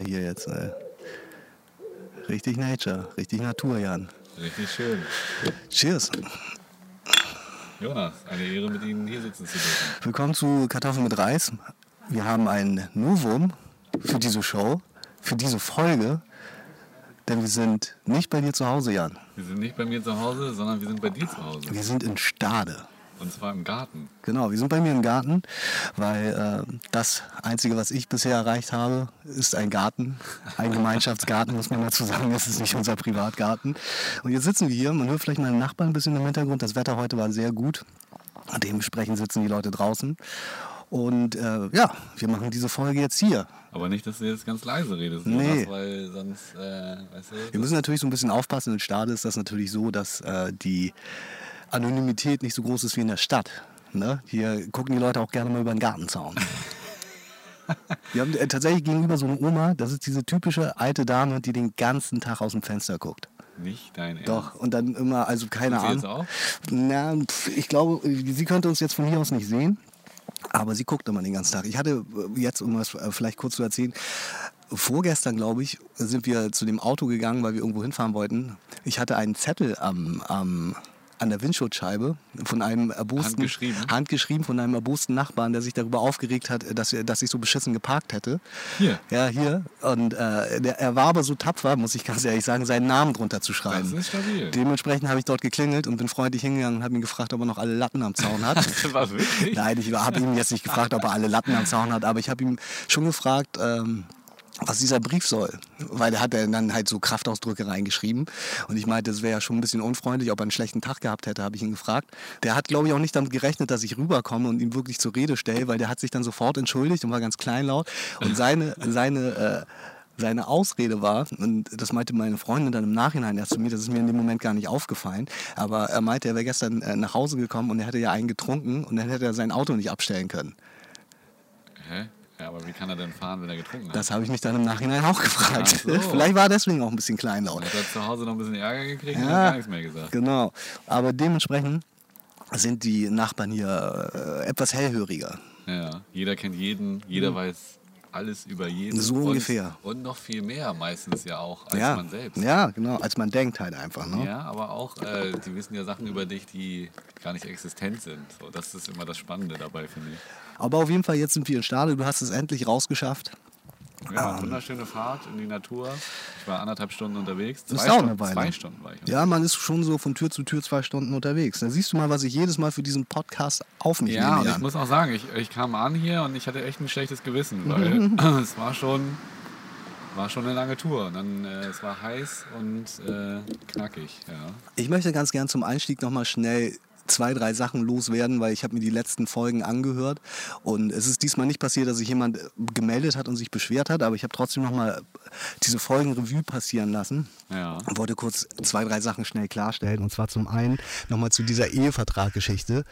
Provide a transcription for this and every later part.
Hier jetzt. Äh, richtig Nature, richtig Natur, Jan. Richtig schön. Cheers. Jonas, eine Ehre, mit Ihnen hier sitzen zu dürfen. Willkommen zu Kartoffeln mit Reis. Wir haben ein Novum für diese Show, für diese Folge. Denn wir sind nicht bei dir zu Hause, Jan. Wir sind nicht bei mir zu Hause, sondern wir sind bei dir zu Hause. Wir sind in Stade. Und zwar im Garten. Genau, wir sind bei mir im Garten, weil äh, das Einzige, was ich bisher erreicht habe, ist ein Garten. Ein Gemeinschaftsgarten, muss man dazu sagen. Das ist nicht unser Privatgarten. Und jetzt sitzen wir hier. Man hört vielleicht meine Nachbarn ein bisschen im Hintergrund. Das Wetter heute war sehr gut. Dementsprechend sitzen die Leute draußen. Und äh, ja, wir machen diese Folge jetzt hier. Aber nicht, dass du jetzt ganz leise redest, Nee. Jonas, weil sonst, äh, weißt du, Wir müssen natürlich so ein bisschen aufpassen. In Stade ist das natürlich so, dass äh, die Anonymität nicht so groß ist wie in der Stadt. Ne? Hier gucken die Leute auch gerne mal über den Gartenzaun. Wir haben äh, tatsächlich gegenüber so eine Oma, das ist diese typische alte Dame, die den ganzen Tag aus dem Fenster guckt. nicht dein Ernst. Doch, und dann immer, also keine Tut sie jetzt Ahnung. auch? Na, pf, ich glaube, sie könnte uns jetzt von hier aus nicht sehen, aber sie guckt immer den ganzen Tag. Ich hatte äh, jetzt, um das äh, vielleicht kurz zu erzählen, vorgestern, glaube ich, sind wir zu dem Auto gegangen, weil wir irgendwo hinfahren wollten. Ich hatte einen Zettel am, am an der Windschutzscheibe von einem erbosten Handgeschrieben? handgeschrieben von einem erbosten Nachbarn, der sich darüber aufgeregt hat, dass, dass ich so beschissen geparkt hätte. Hier. Ja, hier. Und äh, der, er war aber so tapfer, muss ich ganz ehrlich sagen, seinen Namen drunter zu schreiben. Das ist stabil. Dementsprechend habe ich dort geklingelt und bin freundlich hingegangen und habe ihn gefragt, ob er noch alle Latten am Zaun hat. Was, wirklich? Nein, ich habe ihn jetzt nicht gefragt, ob er alle Latten am Zaun hat, aber ich habe ihm schon gefragt, ähm, was dieser Brief soll. Weil er hat ja dann halt so Kraftausdrücke reingeschrieben. Und ich meinte, das wäre ja schon ein bisschen unfreundlich, ob er einen schlechten Tag gehabt hätte, habe ich ihn gefragt. Der hat, glaube ich, auch nicht damit gerechnet, dass ich rüberkomme und ihn wirklich zur Rede stelle, weil der hat sich dann sofort entschuldigt und war ganz kleinlaut. Und seine, seine, äh, seine Ausrede war, und das meinte meine Freundin dann im Nachhinein erst zu mir, das ist mir in dem Moment gar nicht aufgefallen, aber er meinte, er wäre gestern äh, nach Hause gekommen und er hätte ja einen getrunken und dann hätte er sein Auto nicht abstellen können. Hä? Ja, aber wie kann er denn fahren, wenn er getrunken hat? Das habe ich mich dann im Nachhinein auch gefragt. So. Vielleicht war er deswegen auch ein bisschen kleinlaut. Hat er zu Hause noch ein bisschen Ärger gekriegt und Ja. hat gar nichts mehr gesagt. Genau. Aber dementsprechend sind die Nachbarn hier äh, etwas hellhöriger. Ja, jeder kennt jeden, jeder weiß alles über jeden. So und, ungefähr. Und noch viel mehr meistens ja auch als ja. man selbst. Ja, genau. Als man denkt halt einfach. Ne? Ja, aber auch, äh, die wissen ja Sachen über dich, die gar nicht existent sind. So, das ist immer das Spannende dabei, finde ich. Aber auf jeden Fall, jetzt sind wir in Stade. Du hast es endlich rausgeschafft. Ja, eine wunderschöne Fahrt in die Natur. Ich war anderthalb Stunden unterwegs. Das Zwei, dauert Stunden, eine Weile. zwei Stunden war ich. Ja, man ist schon so von Tür zu Tür zwei Stunden unterwegs. Da siehst du mal, was ich jedes Mal für diesen Podcast auf mich Ja, nehme. und ich muss auch sagen, ich, ich kam an hier und ich hatte echt ein schlechtes Gewissen, weil es war schon, war schon eine lange Tour. Und dann, äh, es war heiß und äh, knackig. Ja. Ich möchte ganz gern zum Einstieg nochmal schnell zwei, drei Sachen loswerden, weil ich habe mir die letzten Folgen angehört und es ist diesmal nicht passiert, dass sich jemand äh, gemeldet hat und sich beschwert hat, aber ich habe trotzdem nochmal diese Folgen Revue passieren lassen Ja. und wollte kurz zwei, drei Sachen schnell klarstellen und zwar zum einen nochmal zu dieser Ehevertraggeschichte.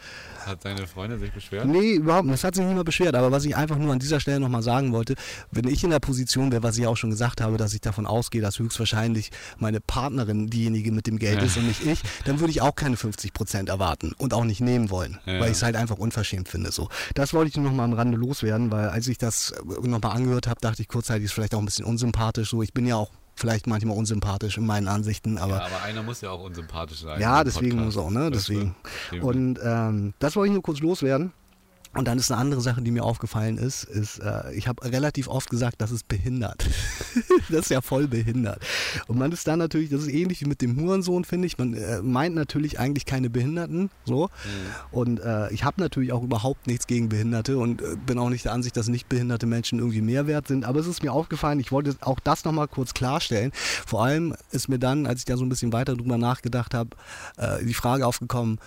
Hat deine Freundin sich beschwert? Nee, überhaupt nicht. Das hat sich niemand beschwert. Aber was ich einfach nur an dieser Stelle nochmal sagen wollte, wenn ich in der Position wäre, was ich auch schon gesagt habe, dass ich davon ausgehe, dass höchstwahrscheinlich meine Partnerin diejenige mit dem Geld ist und nicht ich, dann würde ich auch keine 50 Prozent erwarten und auch nicht nehmen wollen, Ja. weil ich es halt einfach unverschämt finde. So. Das wollte ich nur nochmal am Rande loswerden, weil als ich das nochmal angehört habe, dachte ich kurzzeitig, ist vielleicht auch ein bisschen unsympathisch. So, ich bin ja auch vielleicht manchmal unsympathisch in meinen Ansichten, aber Ja, aber einer muss ja auch unsympathisch sein. ja, deswegen Podcast. muss auch, ne? Deswegen. Und ähm, das wollte ich nur kurz loswerden. Und dann ist eine andere Sache, die mir aufgefallen ist, ist, äh, ich habe relativ oft gesagt, das ist behindert. das ist ja voll behindert. Und man ist dann natürlich, das ist ähnlich wie mit dem Hurensohn, finde ich. Man äh, meint natürlich eigentlich keine Behinderten, so. Und äh, ich habe natürlich auch überhaupt nichts gegen Behinderte und äh, bin auch nicht der Ansicht, dass nicht behinderte Menschen irgendwie mehr wert sind. Aber es ist mir aufgefallen, ich wollte auch das nochmal kurz klarstellen. Vor allem ist mir dann, als ich da so ein bisschen weiter drüber nachgedacht habe, äh, die Frage aufgekommen,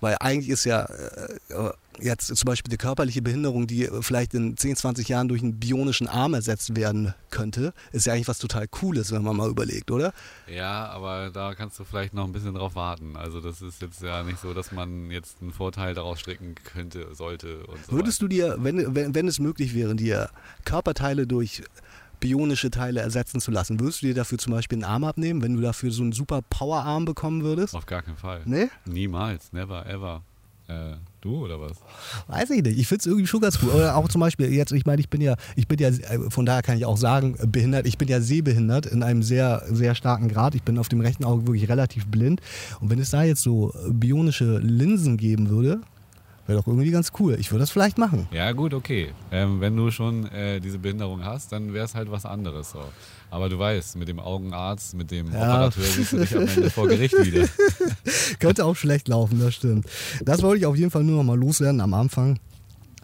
weil eigentlich ist ja äh, jetzt zum Beispiel die körperliche Behinderung, die äh, vielleicht in 10, 20 Jahren durch einen bionischen Arm ersetzt werden könnte, ist ja eigentlich was total Cooles, wenn man mal überlegt, oder? Ja, aber da kannst du vielleicht noch ein bisschen drauf warten. Also das ist jetzt ja nicht so, dass man jetzt einen Vorteil daraus stricken könnte, sollte und so Würdest du dir, wenn, wenn, wenn es möglich wäre, dir Körperteile durch bionische Teile ersetzen zu lassen, würdest du dir dafür zum Beispiel einen Arm abnehmen, wenn du dafür so einen super Powerarm bekommen würdest? Auf gar keinen Fall. Nee? Niemals, never, ever. Äh, du oder was? Weiß ich nicht. Ich finde es irgendwie schon ganz cool. Oder auch zum Beispiel jetzt, ich meine, ich bin ja, ich bin ja, äh, von daher kann ich auch sagen, behindert. Ich bin ja sehbehindert in einem sehr, sehr starken Grad. Ich bin auf dem rechten Auge wirklich relativ blind. Und wenn es da jetzt so bionische Linsen geben würde, Wäre doch irgendwie ganz cool. Ich würde das vielleicht machen. Ja, gut, okay. Ähm, wenn du schon äh, diese Behinderung hast, dann wäre es halt was anderes. So. Aber du weißt, mit dem Augenarzt, mit dem ja. Operateur siehst du dich am Ende vor Gericht wieder. Könnte auch schlecht laufen, das stimmt. Das wollte ich auf jeden Fall nur noch mal loswerden am Anfang.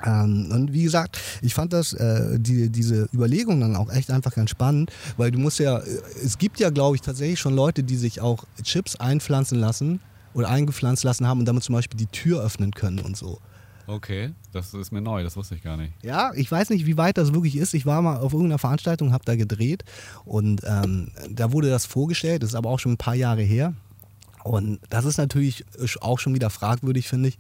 Ähm, und wie gesagt, ich fand das, äh, die, diese Überlegung dann auch echt einfach ganz spannend, weil du musst ja, äh, es gibt ja, glaube ich, tatsächlich schon Leute, die sich auch Chips einpflanzen lassen, oder eingepflanzt lassen haben und damit zum Beispiel die Tür öffnen können und so. Okay, das ist mir neu, das wusste ich gar nicht. Ja, ich weiß nicht, wie weit das wirklich ist. Ich war mal auf irgendeiner Veranstaltung, habe da gedreht und ähm, da wurde das vorgestellt, das ist aber auch schon ein paar Jahre her. Und das ist natürlich auch schon wieder fragwürdig, finde ich,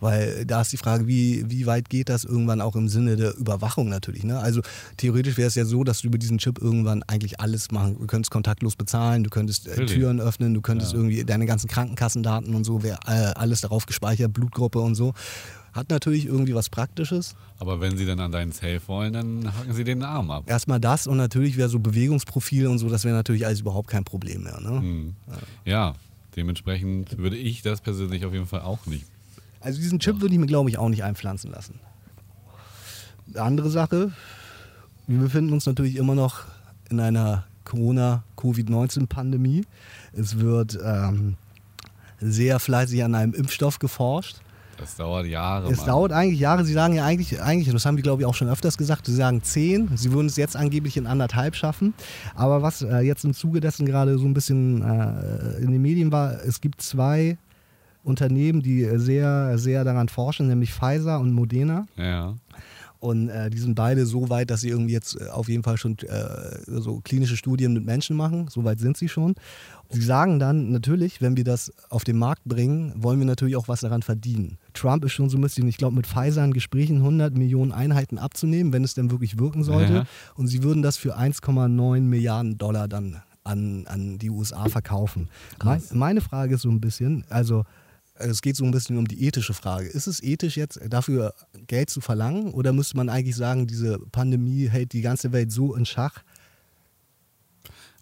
weil da ist die Frage, wie, wie weit geht das irgendwann auch im Sinne der Überwachung natürlich. Ne? Also theoretisch wäre es ja so, dass du über diesen Chip irgendwann eigentlich alles machen. Du könntest kontaktlos bezahlen, du könntest äh, Türen öffnen, du könntest ja. irgendwie deine ganzen Krankenkassendaten und so, wäre äh, alles darauf gespeichert, Blutgruppe und so. Hat natürlich irgendwie was Praktisches. Aber wenn sie dann an deinen Safe wollen, dann hacken sie den Arm ab. Erstmal das und natürlich wäre so Bewegungsprofil und so, das wäre natürlich alles überhaupt kein Problem mehr. Ne? Hm. Ja. ja, dementsprechend würde ich das persönlich auf jeden Fall auch nicht also diesen Chip würde ich mir, glaube ich, auch nicht einpflanzen lassen. Andere Sache, wir befinden uns natürlich immer noch in einer Corona-Covid-19-Pandemie. Es wird ähm, sehr fleißig an einem Impfstoff geforscht. Das dauert Jahre. Es Mann. dauert eigentlich Jahre. Sie sagen ja eigentlich, eigentlich, das haben die glaube ich auch schon öfters gesagt, sie sagen zehn. Sie würden es jetzt angeblich in anderthalb schaffen. Aber was äh, jetzt im Zuge dessen gerade so ein bisschen äh, in den Medien war, es gibt zwei Unternehmen, die sehr, sehr daran forschen, nämlich Pfizer und Modena. Ja. Und äh, die sind beide so weit, dass sie irgendwie jetzt äh, auf jeden Fall schon äh, so klinische Studien mit Menschen machen. So weit sind sie schon. Sie sagen dann natürlich, wenn wir das auf den Markt bringen, wollen wir natürlich auch was daran verdienen. Trump ist schon so ein bisschen, ich glaube, mit Pfizer in Gesprächen 100 Millionen Einheiten abzunehmen, wenn es denn wirklich wirken sollte. Ja. Und sie würden das für 1,9 Milliarden Dollar dann an, an die USA verkaufen. Meine Frage ist so ein bisschen, also es geht so ein bisschen um die ethische Frage. Ist es ethisch jetzt dafür Geld zu verlangen oder müsste man eigentlich sagen, diese Pandemie hält die ganze Welt so in Schach?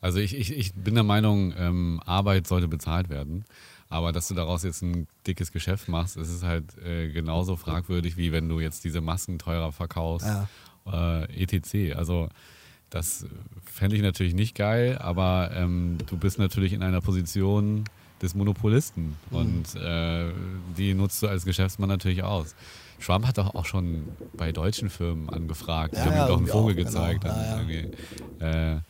Also ich, ich, ich bin der Meinung, ähm, Arbeit sollte bezahlt werden. Aber dass du daraus jetzt ein dickes Geschäft machst, ist es halt äh, genauso fragwürdig, wie wenn du jetzt diese Masken teurer verkaufst, ja. äh, etc. Also das fände ich natürlich nicht geil, aber ähm, du bist natürlich in einer Position, des Monopolisten. Mhm. Und äh, die nutzt du als Geschäftsmann natürlich aus. Trump hat doch auch schon bei deutschen Firmen angefragt. Ja, die haben ihm doch einen Vogel auch, genau. gezeigt. Genau. Ja, äh,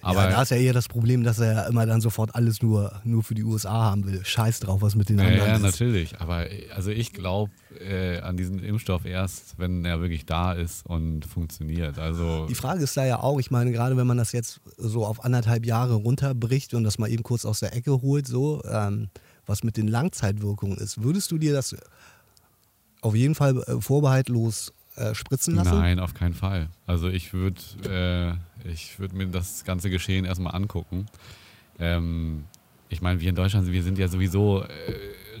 aber ja, da ist ja eher das Problem, dass er ja immer dann sofort alles nur, nur für die USA haben will. Scheiß drauf, was mit den anderen ja, ist. Ja, natürlich. Aber also ich glaube äh, an diesen Impfstoff erst, wenn er wirklich da ist und funktioniert. Also die Frage ist da ja auch, ich meine, gerade wenn man das jetzt so auf anderthalb Jahre runterbricht und das mal eben kurz aus der Ecke holt, so, ähm, was mit den Langzeitwirkungen ist, würdest du dir das auf jeden Fall äh, vorbehaltlos äh, spritzen lassen? Nein, auf keinen Fall. Also ich würde äh, würd mir das ganze Geschehen erstmal angucken. Ähm, ich meine, wir in Deutschland, wir sind ja sowieso äh,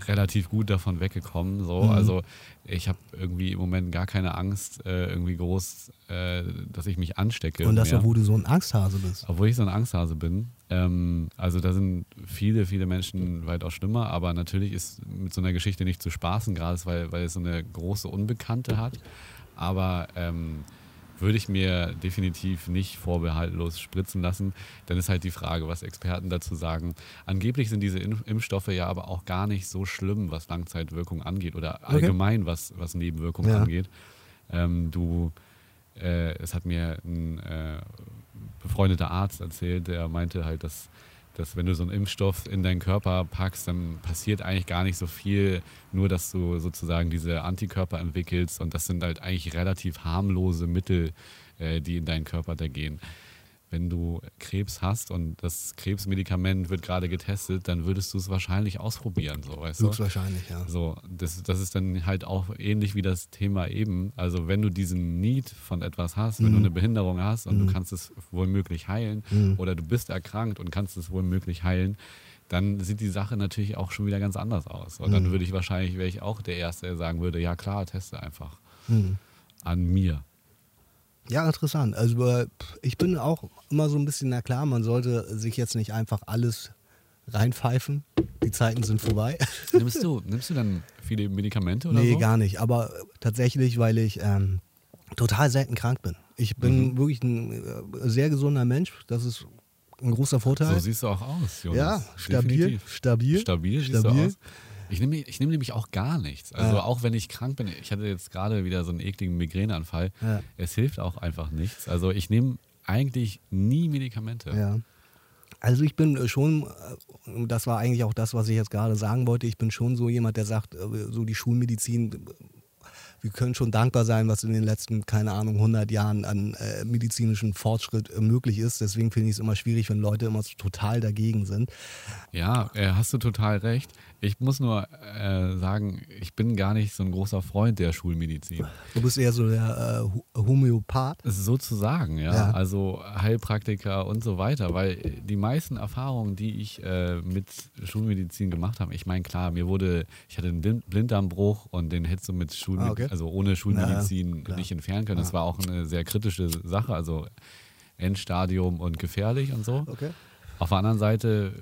relativ gut davon weggekommen. So. Mhm. Also ich habe irgendwie im Moment gar keine Angst, äh, irgendwie groß, äh, dass ich mich anstecke. Und das, mehr. obwohl du so ein Angsthase bist. Obwohl ich so ein Angsthase bin. Ähm, also da sind viele, viele Menschen weitaus schlimmer, aber natürlich ist mit so einer Geschichte nicht zu spaßen, gerade weil, weil es so eine große Unbekannte hat. Aber ähm, würde ich mir definitiv nicht vorbehaltlos spritzen lassen. Dann ist halt die Frage, was Experten dazu sagen. Angeblich sind diese Impfstoffe ja aber auch gar nicht so schlimm, was Langzeitwirkung angeht oder allgemein, okay. was, was Nebenwirkungen ja. angeht. Ähm, du, äh, es hat mir ein äh, befreundeter Arzt erzählt, der meinte halt, dass dass wenn du so einen Impfstoff in deinen Körper packst, dann passiert eigentlich gar nicht so viel, nur dass du sozusagen diese Antikörper entwickelst und das sind halt eigentlich relativ harmlose Mittel, äh, die in deinen Körper da gehen wenn du Krebs hast und das Krebsmedikament wird gerade getestet, dann würdest du es wahrscheinlich ausprobieren, so weißt du? wahrscheinlich, ja. So, das, das ist dann halt auch ähnlich wie das Thema eben. Also wenn du diesen Need von etwas hast, wenn mhm. du eine Behinderung hast und mhm. du kannst es wohl möglich heilen mhm. oder du bist erkrankt und kannst es wohl möglich heilen, dann sieht die Sache natürlich auch schon wieder ganz anders aus. Und dann Mhm. würde ich wahrscheinlich, wäre ich auch der Erste, der sagen würde, ja klar, teste einfach Mhm. an mir. Ja, interessant. Also äh, ich bin auch immer so ein bisschen, na klar, man sollte sich jetzt nicht einfach alles reinpfeifen. Die Zeiten sind vorbei. Nimmst du, nimmst du dann viele Medikamente oder nee, so? gar nicht. Aber tatsächlich, weil ich ähm, total selten krank bin. Ich bin Mhm. wirklich ein äh, sehr gesunder Mensch. Das ist ein großer Vorteil. So siehst du auch aus, Jonas. ja, stabil, Definitiv. stabil. Stabil siehst Stabil. du aus. Ich nehme, ich nehme nämlich auch gar nichts. Also Ja. auch wenn ich krank bin, ich hatte jetzt gerade wieder so einen ekligen Migräneanfall, Ja. es hilft auch einfach nichts. Also ich nehme eigentlich nie Medikamente. Ja. Also ich bin äh, schon, äh, das war eigentlich auch das, was ich jetzt gerade sagen wollte, ich bin schon so jemand, der sagt, äh, so die Schulmedizin, wir können schon dankbar sein, was in den letzten, keine Ahnung, 100 Jahren an äh, medizinischem Fortschritt äh, möglich ist. Deswegen finde ich es immer schwierig, wenn Leute immer so total dagegen sind. Ja, äh, hast du total recht. Ich muss nur äh, sagen, ich bin gar nicht so ein großer Freund der Schulmedizin. Du bist eher so der äh, Homöopath. Sozusagen, ja. Ja. Also Heilpraktiker und so weiter. Weil die meisten Erfahrungen, die ich äh, mit Schulmedizin gemacht habe, ich meine, klar, mir wurde, ich hatte einen Blind- Blinddarmbruch und den hättest du mit Schulmedizin, Ah, okay. also ohne Schulmedizin klar. nicht entfernen können. Das war auch eine sehr kritische Sache, also Endstadium und gefährlich und so. Okay. Auf der anderen Seite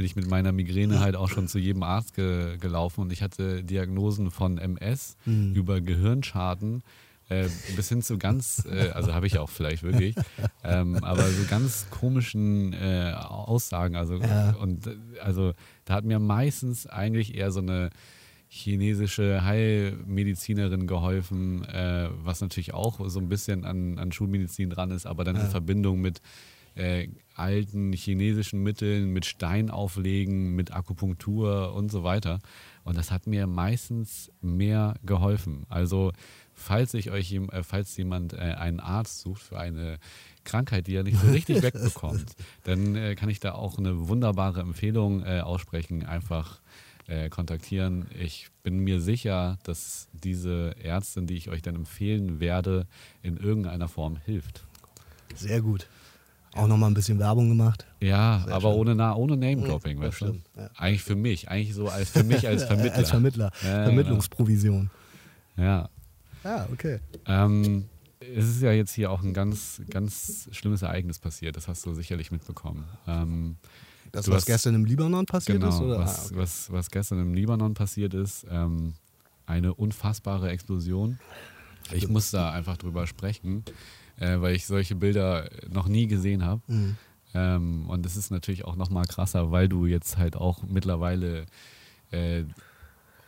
bin ich mit meiner Migräne halt auch schon zu jedem Arzt ge gelaufen und ich hatte Diagnosen von MS Mhm. über Gehirnschaden äh, bis hin zu ganz, äh, also habe ich auch vielleicht wirklich, ähm, aber so ganz komischen äh, Aussagen. Also, Ja. und, also da hat mir meistens eigentlich eher so eine chinesische Heilmedizinerin geholfen, äh, was natürlich auch so ein bisschen an, an Schulmedizin dran ist, aber dann in Ja. Verbindung mit äh, alten chinesischen Mitteln, mit Steinauflegen, mit Akupunktur und so weiter. Und das hat mir meistens mehr geholfen. Also falls ich euch, äh, falls jemand äh, einen Arzt sucht für eine Krankheit, die er nicht so richtig wegbekommt, dann äh, kann ich da auch eine wunderbare Empfehlung äh, aussprechen. Einfach äh, kontaktieren. Ich bin mir sicher, dass diese Ärztin, die ich euch dann empfehlen werde, in irgendeiner Form hilft. Sehr gut. Auch nochmal ein bisschen Werbung gemacht. Ja, Sehr aber schön. ohne, Na- ohne Name-Dropping, Ja, weißt du? stimmt, ja. Eigentlich für mich, eigentlich so als für mich als Vermittler. Als Vermittler. Ja, Vermittlungsprovision. Ja. Ja, okay. Ähm, es ist ja jetzt hier auch ein ganz, ganz schlimmes Ereignis passiert. Das hast du sicherlich mitbekommen. Ähm, Das, was hast- gestern im Libanon passiert genau, ist? Oder? was, Ah, okay. was, was gestern im Libanon passiert ist. Ähm, eine unfassbare Explosion. Ich muss da einfach drüber sprechen, äh, weil ich solche Bilder noch nie gesehen habe. Mhm. Ähm, und es ist natürlich auch noch mal krasser, weil du jetzt halt auch mittlerweile äh,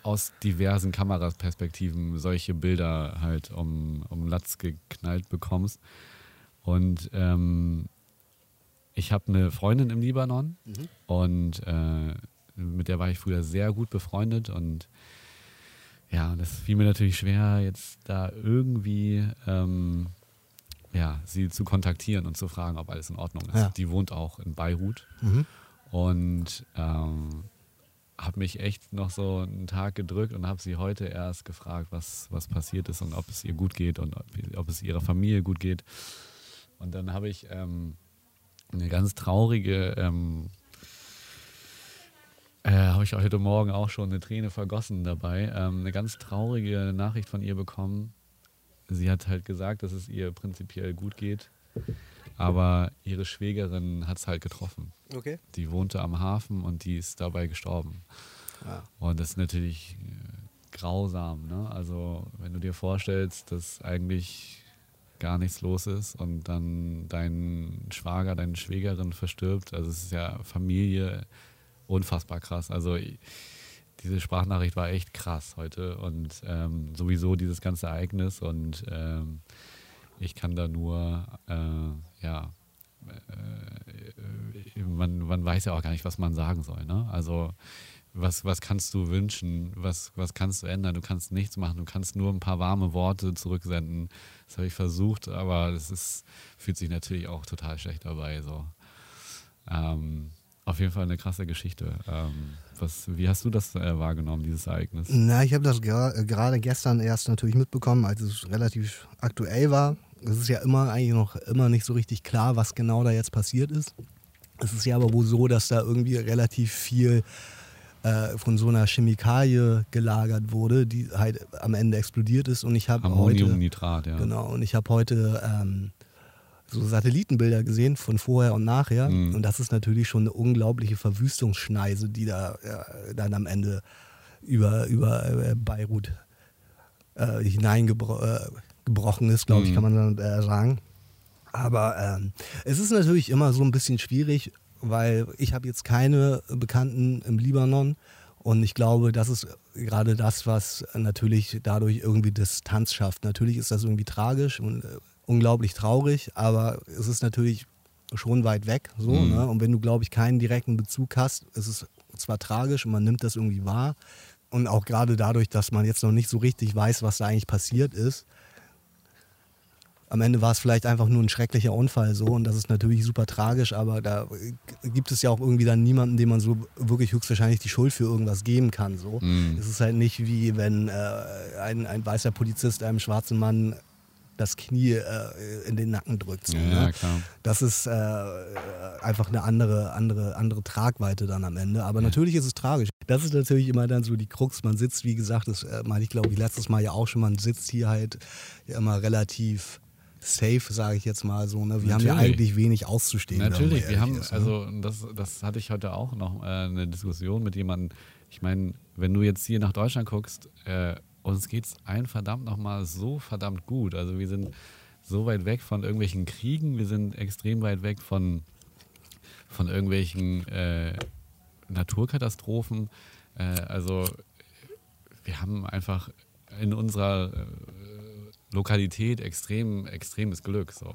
aus diversen Kameraperspektiven solche Bilder halt um, um Latz geknallt bekommst. Und ähm, ich habe eine Freundin im Libanon Mhm. und äh, mit der war ich früher sehr gut befreundet und ja, das fiel mir natürlich schwer, jetzt da irgendwie ähm, ja, sie zu kontaktieren und zu fragen, ob alles in Ordnung ist. Ja. Die wohnt auch in Beirut Mhm. und ähm, habe mich echt noch so einen Tag gedrückt und habe sie heute erst gefragt, was, was passiert ist und ob es ihr gut geht und ob, ob es ihrer Familie gut geht. Und dann habe ich ähm, eine ganz traurige, ähm, äh, habe ich heute Morgen auch schon eine Träne vergossen dabei, ähm, eine ganz traurige Nachricht von ihr bekommen. Sie hat halt gesagt, dass es ihr prinzipiell gut geht, aber ihre Schwägerin hat es halt getroffen. Okay. Die wohnte am Hafen und die ist dabei gestorben. Ja. Und das ist natürlich äh, grausam. Ne? Also wenn du dir vorstellst, dass eigentlich gar nichts los ist und dann dein Schwager, deine Schwägerin verstirbt, also es ist ja Familie unfassbar krass. Also ich- diese Sprachnachricht war echt krass heute und ähm, sowieso dieses ganze Ereignis und ähm, ich kann da nur, äh, ja, äh, man, man weiß ja auch gar nicht, was man sagen soll. Ne? Also was, was kannst du wünschen? Was, was kannst du ändern? Du kannst nichts machen. Du kannst nur ein paar warme Worte zurücksenden. Das habe ich versucht, aber es fühlt sich natürlich auch total schlecht dabei. So. Ähm, auf jeden Fall eine krasse Geschichte. Ähm, was, wie hast du das äh, wahrgenommen, dieses Ereignis? Na, ich habe das äh, gerade gestern erst natürlich mitbekommen, als es relativ aktuell war. Es ist ja immer eigentlich noch immer nicht so richtig klar, was genau da jetzt passiert ist. Es ist ja aber wohl so, dass da irgendwie relativ viel äh, von so einer Chemikalie gelagert wurde, die halt am Ende explodiert ist. Und ich habe heute, Ammoniumnitrat, ja. genau, und ich habe heute ähm, so Satellitenbilder gesehen von vorher und nachher. Mhm. Und das ist natürlich schon eine unglaubliche Verwüstungsschneise, die da äh, dann am Ende über, über äh, Beirut äh, hineingebrochen ist, glaube ich, Mhm. kann man dann äh, sagen. Aber ähm, es ist natürlich immer so ein bisschen schwierig, weil ich habe jetzt keine Bekannten im Libanon und ich glaube, das ist gerade das, was natürlich dadurch irgendwie Distanz schafft. Natürlich ist das irgendwie tragisch und äh, unglaublich traurig, aber es ist natürlich schon weit weg. So, Mhm. ne? Und wenn du, glaube ich, keinen direkten Bezug hast, ist es zwar tragisch und man nimmt das irgendwie wahr. Und auch gerade dadurch, dass man jetzt noch nicht so richtig weiß, was da eigentlich passiert ist, am Ende war es vielleicht einfach nur ein schrecklicher Unfall so und das ist natürlich super tragisch, aber da gibt es ja auch irgendwie dann niemanden, dem man so wirklich höchstwahrscheinlich die Schuld für irgendwas geben kann. So. Mhm. Es ist halt nicht wie wenn äh, ein, ein weißer Polizist einem schwarzen Mann das Knie äh, in den Nacken drückt. So, Ja, ne? ja, klar. Das ist äh, einfach eine andere, andere, andere Tragweite dann am Ende. Aber natürlich ist es tragisch. Das ist natürlich immer dann so die Krux. Man sitzt, wie gesagt, das äh, meine ich, glaube ich, letztes Mal ja auch schon, man sitzt hier halt ja immer relativ safe, sage ich jetzt mal so. Ne? Wir haben ja Natürlich. eigentlich wenig auszustehen. Natürlich, wir haben, ist, ne? also das, das hatte ich heute auch noch äh, eine Diskussion mit jemandem. Ich meine, wenn du jetzt hier nach Deutschland guckst, äh, uns geht es ein verdammt nochmal so verdammt gut. Also wir sind so weit weg von irgendwelchen Kriegen, wir sind extrem weit weg von, von irgendwelchen äh, Naturkatastrophen. Äh, also wir haben einfach in unserer äh, Lokalität extrem, extremes Glück, so,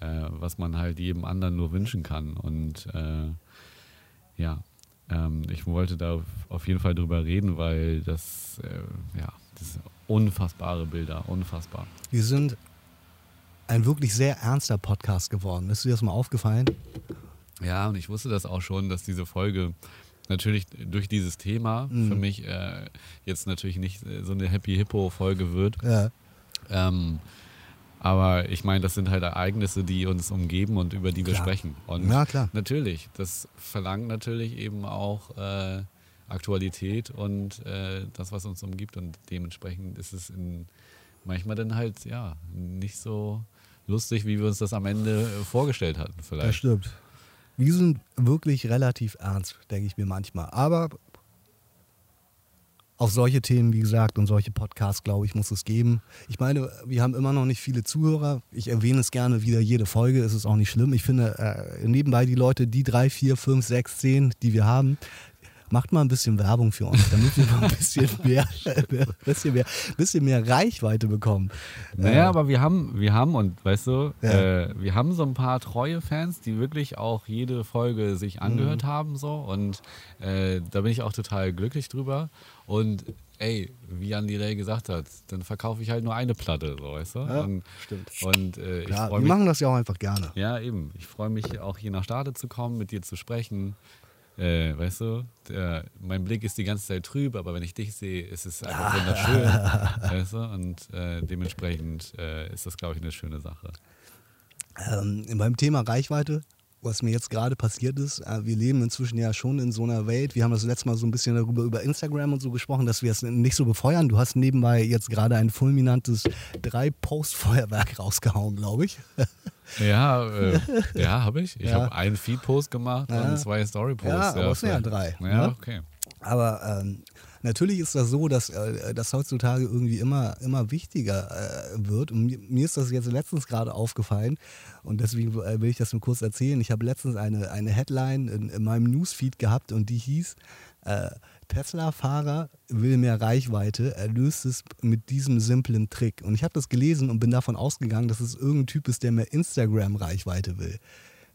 äh, was man halt jedem anderen nur wünschen kann. Und äh, ja, ähm, ich wollte da auf, auf jeden Fall drüber reden, weil das, äh, ja, das sind unfassbare Bilder, unfassbar. Wir sind ein wirklich sehr ernster Podcast geworden. Ist dir das mal aufgefallen? Ja, und ich wusste das auch schon, dass diese Folge natürlich durch dieses Thema Mhm. für mich äh, jetzt natürlich nicht äh, so eine Happy Hippo Folge wird. Ja. Ähm, aber ich meine, das sind halt Ereignisse, die uns umgeben und über die wir Klar. sprechen. Und Ja, klar. natürlich, das verlangt natürlich eben auch äh, Aktualität und äh, das, was uns umgibt. Und dementsprechend ist es in, manchmal dann halt, ja, nicht so lustig, wie wir uns das am Ende äh, vorgestellt hatten, Das vielleicht. stimmt. Wir sind wirklich relativ ernst, denke ich mir manchmal. Aber auf solche Themen, wie gesagt, und solche Podcasts, glaube ich, muss es geben. Ich meine, wir haben immer noch nicht viele Zuhörer. Ich erwähne es gerne wieder jede Folge, es ist auch nicht schlimm. Ich finde, äh, nebenbei die Leute, die drei, vier, fünf, sechs, zehn, die wir haben, macht mal ein bisschen Werbung für uns, damit wir mal ein bisschen mehr, bisschen mehr, bisschen mehr Reichweite bekommen. Naja, Äh, aber wir haben, wir haben, und weißt du, Ja. äh, wir haben so ein paar treue Fans, die wirklich auch jede Folge sich Mhm. angehört haben, so. Und äh, da bin ich auch total glücklich drüber. Und ey, wie Jan Delay gesagt hat, dann verkaufe ich halt nur eine Platte, so, weißt du? Ja, und stimmt. und äh, ich Klar, freue wir mich. machen das ja auch einfach gerne. Ja, eben. Ich freue mich auch hier nach Stade zu kommen, mit dir zu sprechen. Äh, weißt du, der, mein Blick ist die ganze Zeit trüb, aber wenn ich dich sehe, ist es einfach wunderschön. weißt du? Und äh, dementsprechend äh, ist das, glaube ich, eine schöne Sache. Ähm, beim Thema Reichweite, was mir jetzt gerade passiert ist, äh, wir leben inzwischen ja schon in so einer Welt. Wir haben das letzte Mal so ein bisschen darüber über Instagram und so gesprochen, dass wir es nicht so befeuern. Du hast nebenbei jetzt gerade ein fulminantes Drei-Post-Feuerwerk rausgehauen, glaube ich. Ja, äh, ja, habe ich. Ich Ja. habe einen Feed-Post gemacht Ja. und zwei Story-Posts. Ja, aber es sind ja drei, Ja, ne? okay. Aber ähm, natürlich ist das so, dass äh, das heutzutage irgendwie immer, immer wichtiger äh, wird. Und mir, mir ist das jetzt letztens gerade aufgefallen und deswegen äh, will ich das nur kurz erzählen. Ich habe letztens eine, eine Headline in, in meinem Newsfeed gehabt und die hieß, äh, Tesla-Fahrer will mehr Reichweite, er löst es mit diesem simplen Trick. Und ich habe das gelesen und bin davon ausgegangen, dass es irgendein Typ ist, der mehr Instagram-Reichweite will.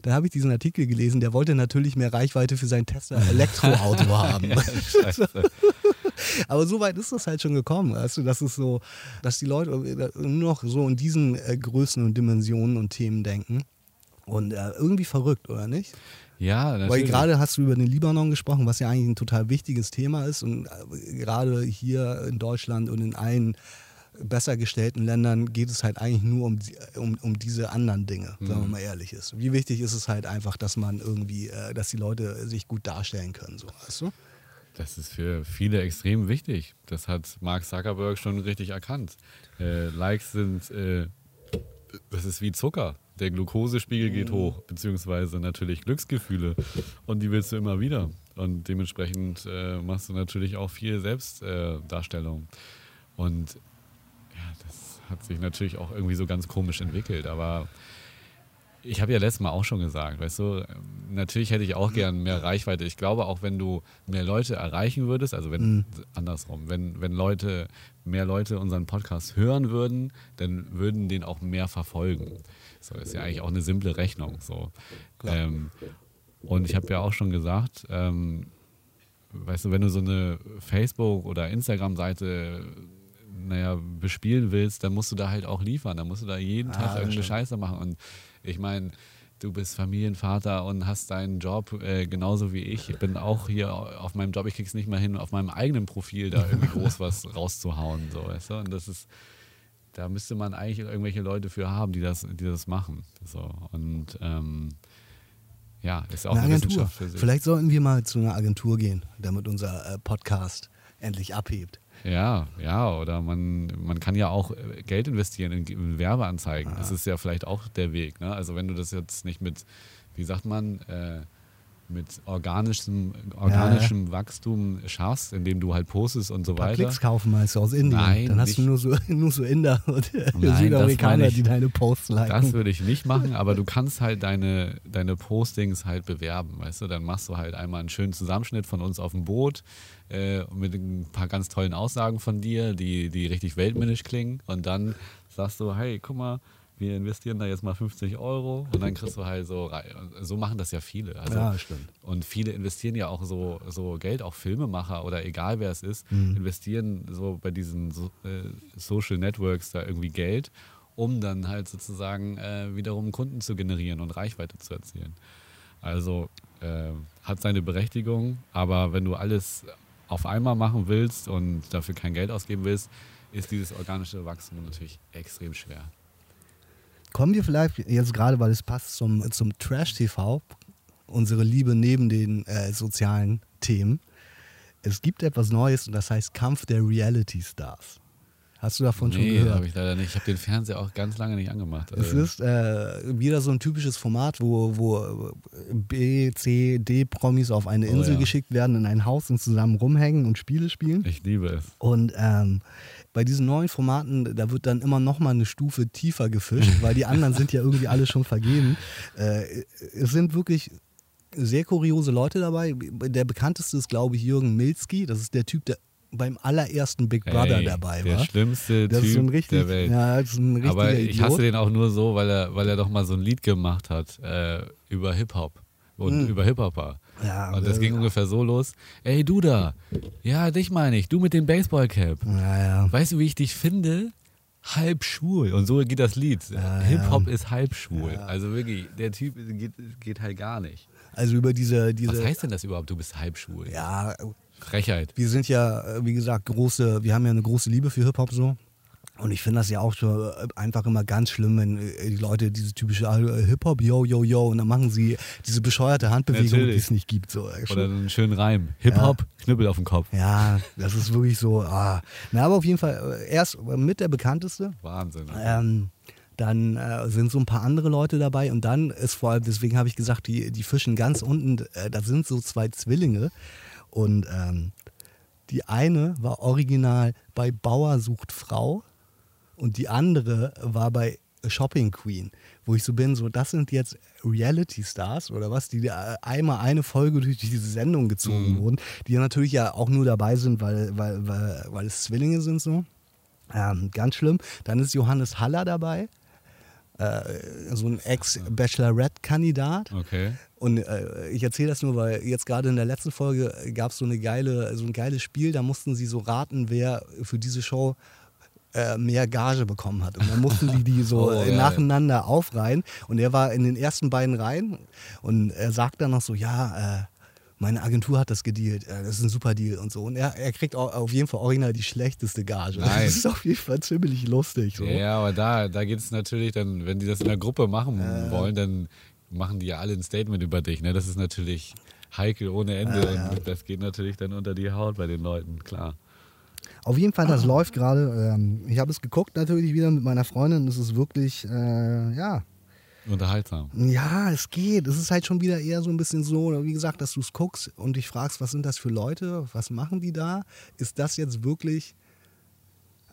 Dann habe ich diesen Artikel gelesen, der wollte natürlich mehr Reichweite für sein Tesla-Elektroauto haben. Scheiße. Aber so weit ist das halt schon gekommen. Weißt du, das ist so, dass die Leute nur noch so in diesen äh, Größen und Dimensionen und Themen denken. Und äh, irgendwie verrückt, oder nicht? Ja, Weil natürlich. gerade hast du über den Libanon gesprochen, was ja eigentlich ein total wichtiges Thema ist. Und äh, gerade hier in Deutschland und in allen besser gestellten Ländern geht es halt eigentlich nur um, um, um diese anderen Dinge, wenn man mal ehrlich ist. Wie wichtig ist es halt einfach, dass man irgendwie, äh, dass die Leute sich gut darstellen können, so, weißt du? Das ist für viele extrem wichtig. Das hat Mark Zuckerberg schon richtig erkannt. Äh, Likes sind, äh, das ist wie Zucker. Der Glukosespiegel geht hoch, beziehungsweise natürlich Glücksgefühle. Und die willst du immer wieder. Und dementsprechend äh, machst du natürlich auch viel Selbstdarstellung. Und ja, das hat sich natürlich auch irgendwie so ganz komisch entwickelt. Aber ich habe ja letztes Mal auch schon gesagt, weißt du, natürlich hätte ich auch gern mehr Reichweite. Ich glaube auch, wenn du mehr Leute erreichen würdest, also wenn, Mhm. andersrum, wenn, wenn Leute, mehr Leute unseren Podcast hören würden, dann würden den auch mehr verfolgen. So ist ja eigentlich auch eine simple Rechnung. So. Ähm, und ich habe ja auch schon gesagt, ähm, weißt du, wenn du so eine Facebook- oder Instagram-Seite naja, bespielen willst, dann musst du da halt auch liefern. Dann musst du da jeden Ah, Tag irgendeine. Scheiße machen. Und ich meine, du bist Familienvater und hast deinen Job äh, genauso wie ich. Ich bin auch hier auf meinem Job, ich krieg's nicht mal hin, auf meinem eigenen Profil da irgendwie groß was rauszuhauen. So, weißt du? Und das ist, da müsste man eigentlich irgendwelche Leute für haben, die das, die das machen. So. Und ähm, ja, ist auch eine eine, Agentur. Wissenschaft für sich. Vielleicht sollten wir mal zu einer Agentur gehen, damit unser äh, Podcast endlich abhebt. Ja, ja, oder man, man kann ja auch äh, Geld investieren in, in Werbeanzeigen. Das ist ja vielleicht auch der Weg. Ne? Also wenn du das jetzt nicht mit, wie sagt man, äh, mit organischem, organischem Wachstum schaffst, indem du halt postest und so weiter. Klicks kaufen meinst du aus Indien. Nein, Dann hast nicht. du nur so, nur so Inder und Nein, Südamerikaner, ich. die deine Posts liken. Das würde ich nicht machen, aber du kannst halt deine, deine Postings halt bewerben, weißt du? Dann machst du halt einmal einen schönen Zusammenschnitt von uns auf dem Boot äh, mit ein paar ganz tollen Aussagen von dir, die, die richtig weltmännisch klingen. Und dann sagst du, hey, guck mal, wir investieren da jetzt mal 50 Euro und dann kriegst du halt so rein. So machen das ja viele. Also, Ja, stimmt. Und viele investieren ja auch so, so Geld, auch Filmemacher oder egal wer es ist, Mhm. investieren so bei diesen so, äh, Social Networks da irgendwie Geld, um dann halt sozusagen äh, wiederum Kunden zu generieren und Reichweite zu erzielen. Also äh, hat seine Berechtigung, aber wenn du alles auf einmal machen willst und dafür kein Geld ausgeben willst, ist dieses organische Wachstum natürlich extrem schwer. Kommen wir vielleicht jetzt gerade, weil es passt zum, zum Trash-TV, unsere Liebe neben den äh, sozialen Themen. Es gibt etwas Neues und das heißt Kampf der Reality Stars. Hast du davon schon nee, gehört? habe ich leider nicht. Ich habe den Fernseher auch ganz lange nicht angemacht. Es Äh, ist äh, wieder so ein typisches Format, wo, wo B, C, D-Promis auf eine Oh Insel ja. geschickt werden, in ein Haus und zusammen rumhängen und Spiele spielen. ich liebe es. Und ähm, bei diesen neuen Formaten, da wird dann immer noch mal eine Stufe tiefer gefischt, weil die anderen sind ja irgendwie alle schon vergeben. Äh, es sind wirklich sehr kuriose Leute dabei. Der bekannteste ist, glaube ich, Jürgen Milzki. Das ist der Typ, der beim allerersten Big Brother Ey, dabei der war. schlimmste Das Typ ist so ein richtig, der Welt. ja, das ist ein richtiger Aber ich Idiot. hasse den auch nur so, weil er, weil er doch mal so ein Lied gemacht hat äh, über Hip-Hop und über Hip-Hopper. Ja, und das ging ungefähr so los. Ey, du da. Ja, dich meine ich. Du mit dem Baseballcap. Ja, ja. Weißt du, wie ich dich finde? Halb schwul. Und so geht das Lied. Hip-Hop ist halb schwul. Also wirklich, der Typ geht, geht halt gar nicht. Also über diese, diese Was heißt denn das überhaupt? Du bist halb schwul. ja, Frechheit. wir sind ja, äh, wie gesagt, große, wir haben ja eine große Liebe für Hip-Hop so. Und ich finde das ja auch schon äh, einfach immer ganz schlimm, wenn äh, die Leute diese typische äh, Hip-Hop, yo, yo, yo, und dann machen sie diese bescheuerte Handbewegung, die es nicht gibt. So. Oder einen schönen Reim. Hip-Hop, Knüppel auf dem Kopf. Ja, das ist wirklich so. Ah. Na, aber auf jeden Fall, erst mit der bekannteste. Wahnsinn. Ähm, dann äh, sind so ein paar andere Leute dabei und dann ist vor allem, deswegen habe ich gesagt, die, die fischen ganz unten, äh, da sind so zwei Zwillinge und ähm, die eine war original bei Bauer sucht Frau und die andere war bei Shopping Queen, wo ich so bin, so das sind jetzt Reality Stars oder was, die einmal eine Folge durch diese Sendung gezogen wurden, die ja natürlich ja auch nur dabei sind, weil, weil, weil, weil es Zwillinge sind so. Ähm, ganz schlimm. Dann ist Johannes Haller dabei, äh, so ein Ex-Bachelorette-Kandidat. Okay. Und äh, ich erzähle das nur, weil jetzt gerade in der letzten Folge gab es so eine geile, so ein geiles Spiel, da mussten sie so raten, wer für diese Show mehr Gage bekommen hat. Und dann mussten die die so Oh, äh, nacheinander aufreihen. Und er war in den ersten beiden Reihen und er sagt dann noch so, ja, äh, meine Agentur hat das gedealt, äh, das ist ein super Deal und so. Und er, er kriegt auf jeden Fall original die schlechteste Gage. Nein. Das ist auf jeden Fall ziemlich lustig. So. Ja, aber da, da geht es natürlich dann, wenn die das in der Gruppe machen wollen, dann machen die ja alle ein Statement über dich. Ne? Das ist natürlich heikel ohne Ende und das geht natürlich dann unter die Haut bei den Leuten, klar. Auf jeden Fall, das läuft gerade. Ähm, ich habe es geguckt natürlich wieder mit meiner Freundin. Es ist wirklich, äh, ja, Unterhaltsam. Ja, es geht. Es ist halt schon wieder eher so ein bisschen so, wie gesagt, dass du es guckst und dich fragst, was sind das für Leute? Was machen die da? Ist das jetzt wirklich.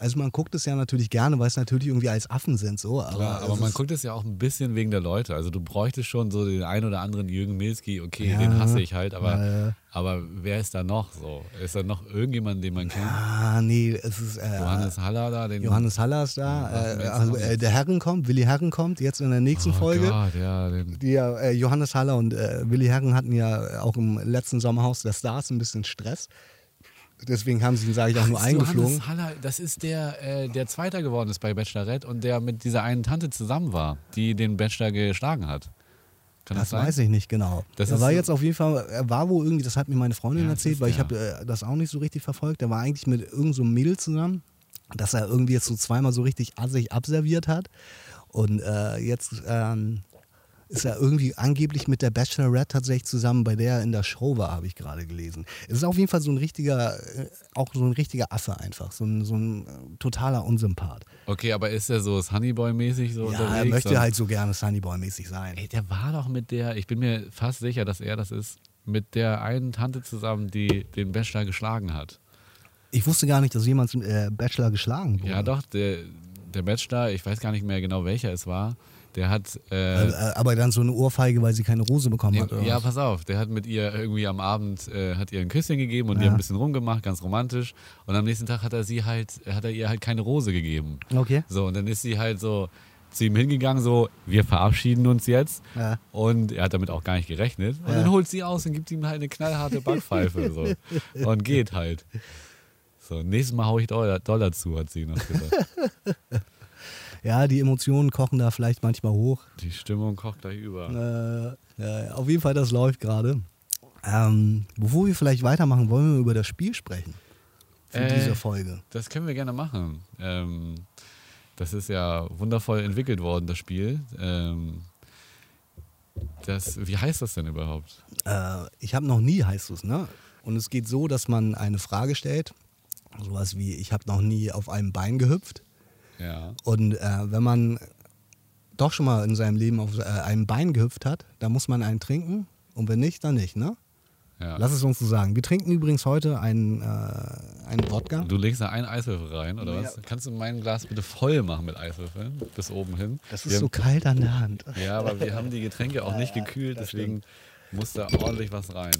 Also man guckt es ja natürlich gerne, weil es natürlich irgendwie als Affen sind, so. Aber, Klar, aber man guckt es ja auch ein bisschen wegen der Leute. Also du bräuchtest schon so den einen oder anderen Jürgen Milski, okay, Ja. den hasse ich halt, aber, Ja, ja. aber wer ist da noch so? Ist da noch irgendjemand, den man kennt? Ah, nee, es ist. Äh, Johannes Haller da, den Johannes Haller ist da. Äh, also, äh, der Herren kommt, Willi Herren kommt jetzt in der nächsten oh Folge. Gott, ja, den, Die, äh, Johannes Haller und äh, Willi Herren hatten ja auch im letzten Sommerhaus der Stars ein bisschen Stress. Deswegen haben sie ihn, sage ich, auch nur Ist eingeflogen. Haller, das ist der, äh, der Zweiter geworden ist bei Bachelorette und der mit dieser einen Tante zusammen war, die den Bachelor geschlagen hat. Kann das, Das weiß ich nicht genau. Das er war jetzt auf jeden Fall, er war wohl irgendwie, das hat mir meine Freundin Ja, erzählt, weil ich habe äh, das auch nicht so richtig verfolgt. Er war eigentlich mit irgendeinem so Mädel zusammen, dass er irgendwie jetzt so zweimal so richtig assig abserviert hat. Und äh, jetzt ähm, ist er irgendwie angeblich mit der Bachelorette tatsächlich zusammen, bei der er in der Show war, habe ich gerade gelesen. Es ist auf jeden Fall so ein richtiger, äh, auch so ein richtiger Affe einfach, so ein, so ein äh, totaler Unsympath. Okay, aber ist er so Sunnyboy-mäßig so Ja, unterwegs? er möchte Und- halt so gerne Sunnyboy-mäßig sein. Ey, der war doch mit der, ich bin mir fast sicher, dass er das ist, mit der einen Tante zusammen, die den Bachelor geschlagen hat. Ich wusste gar nicht, dass jemand zum äh, Bachelor geschlagen wurde. Ja, doch, der, der Bachelor, ich weiß gar nicht mehr genau welcher es war, der hat. Äh, Also, äh, aber dann so eine Ohrfeige, weil sie keine Rose bekommen hat. Oder ja, was? pass auf, der hat mit ihr irgendwie am Abend, äh, hat ihr ein Küsschen gegeben und Ja. haben ein bisschen rumgemacht, ganz romantisch. Und am nächsten Tag hat er sie halt, hat er ihr halt keine Rose gegeben. Okay. So, und dann ist sie halt so zu ihm hingegangen, so, wir verabschieden uns jetzt. Ja. Und er hat damit auch gar nicht gerechnet. Und Ja. dann holt sie aus und gibt ihm halt eine knallharte Backpfeife. so. Und geht halt. So, nächstes Mal hau ich Dollar, Dollar zu, hat sie noch gesagt. ja, die Emotionen kochen da vielleicht manchmal hoch. Die Stimmung kocht gleich über. Äh, ja, auf jeden Fall, das läuft gerade. Ähm, bevor wir vielleicht weitermachen, wollen wir über das Spiel sprechen. Für Äh. diese Folge. Das können wir gerne machen. Ähm, das ist ja wundervoll entwickelt worden, das Spiel. Ähm, das, wie heißt das denn überhaupt? Äh, ich habe noch nie, heißt es, ne? Und es geht so, dass man eine Frage stellt. Sowas wie, ich habe noch nie auf einem Bein gehüpft. Ja. Und äh, wenn man doch schon mal in seinem Leben auf äh, einem Bein gehüpft hat, dann muss man einen trinken. Und wenn nicht, dann nicht, ne? ja. Lass es uns so sagen. Wir trinken übrigens heute einen, äh, einen Wodka. Du legst da einen Eiswürfel rein, oder Ja. was? Kannst du mein Glas bitte voll machen mit Eiswürfeln? Bis oben hin. Das Wir ist so haben- kalt an der Hand. Ja, aber wir haben die Getränke auch nicht gekühlt, deswegen muss da ordentlich was rein.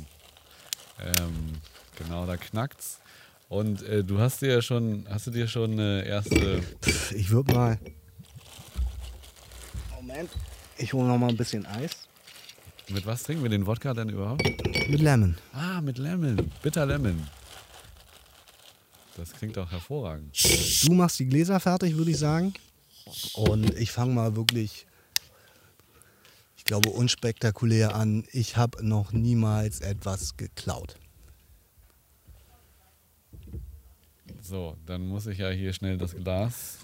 Ähm, genau, da knackt's. Und äh, du hast dir ja schon, hast du dir schon eine erste. Ich würde mal. Moment. Ich hole noch mal ein bisschen Eis. Mit was trinken wir den Wodka denn überhaupt? Mit Lemon. Ah, mit Lemon. Bitter Lemon. Das klingt doch hervorragend. Du machst die Gläser fertig, würde ich sagen. Und ich fange mal wirklich, ich glaube, unspektakulär an. Ich habe noch niemals etwas geklaut. So, dann muss ich ja hier schnell das Glas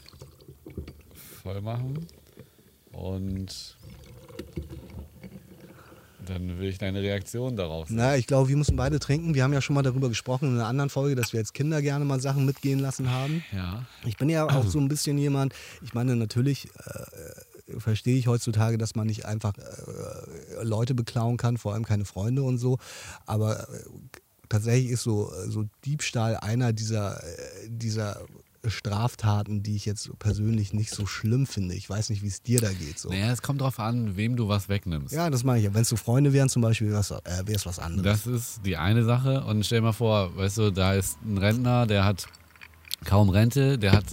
voll machen. Und dann will ich deine Reaktion darauf sehen. Na, ich glaube, wir müssen beide trinken. Wir haben ja schon mal darüber gesprochen in einer anderen Folge, dass wir als Kinder gerne mal Sachen mitgehen lassen haben. Ja. Ich bin ja auch so ein bisschen jemand, ich meine, natürlich äh, verstehe ich heutzutage, dass man nicht einfach äh, Leute beklauen kann, vor allem keine Freunde und so. Aber äh, tatsächlich ist so, so Diebstahl einer dieser, äh, dieser Straftaten, die ich jetzt persönlich nicht so schlimm finde. Ich weiß nicht, wie es dir da geht. So. Naja, es kommt drauf an, wem du was wegnimmst. Ja, das meine ich. Wenn es so Freunde wären zum Beispiel, wäre es äh, was anderes. Das ist die eine Sache. Und stell dir mal vor, weißt du, da ist ein Rentner, der hat kaum Rente, der hat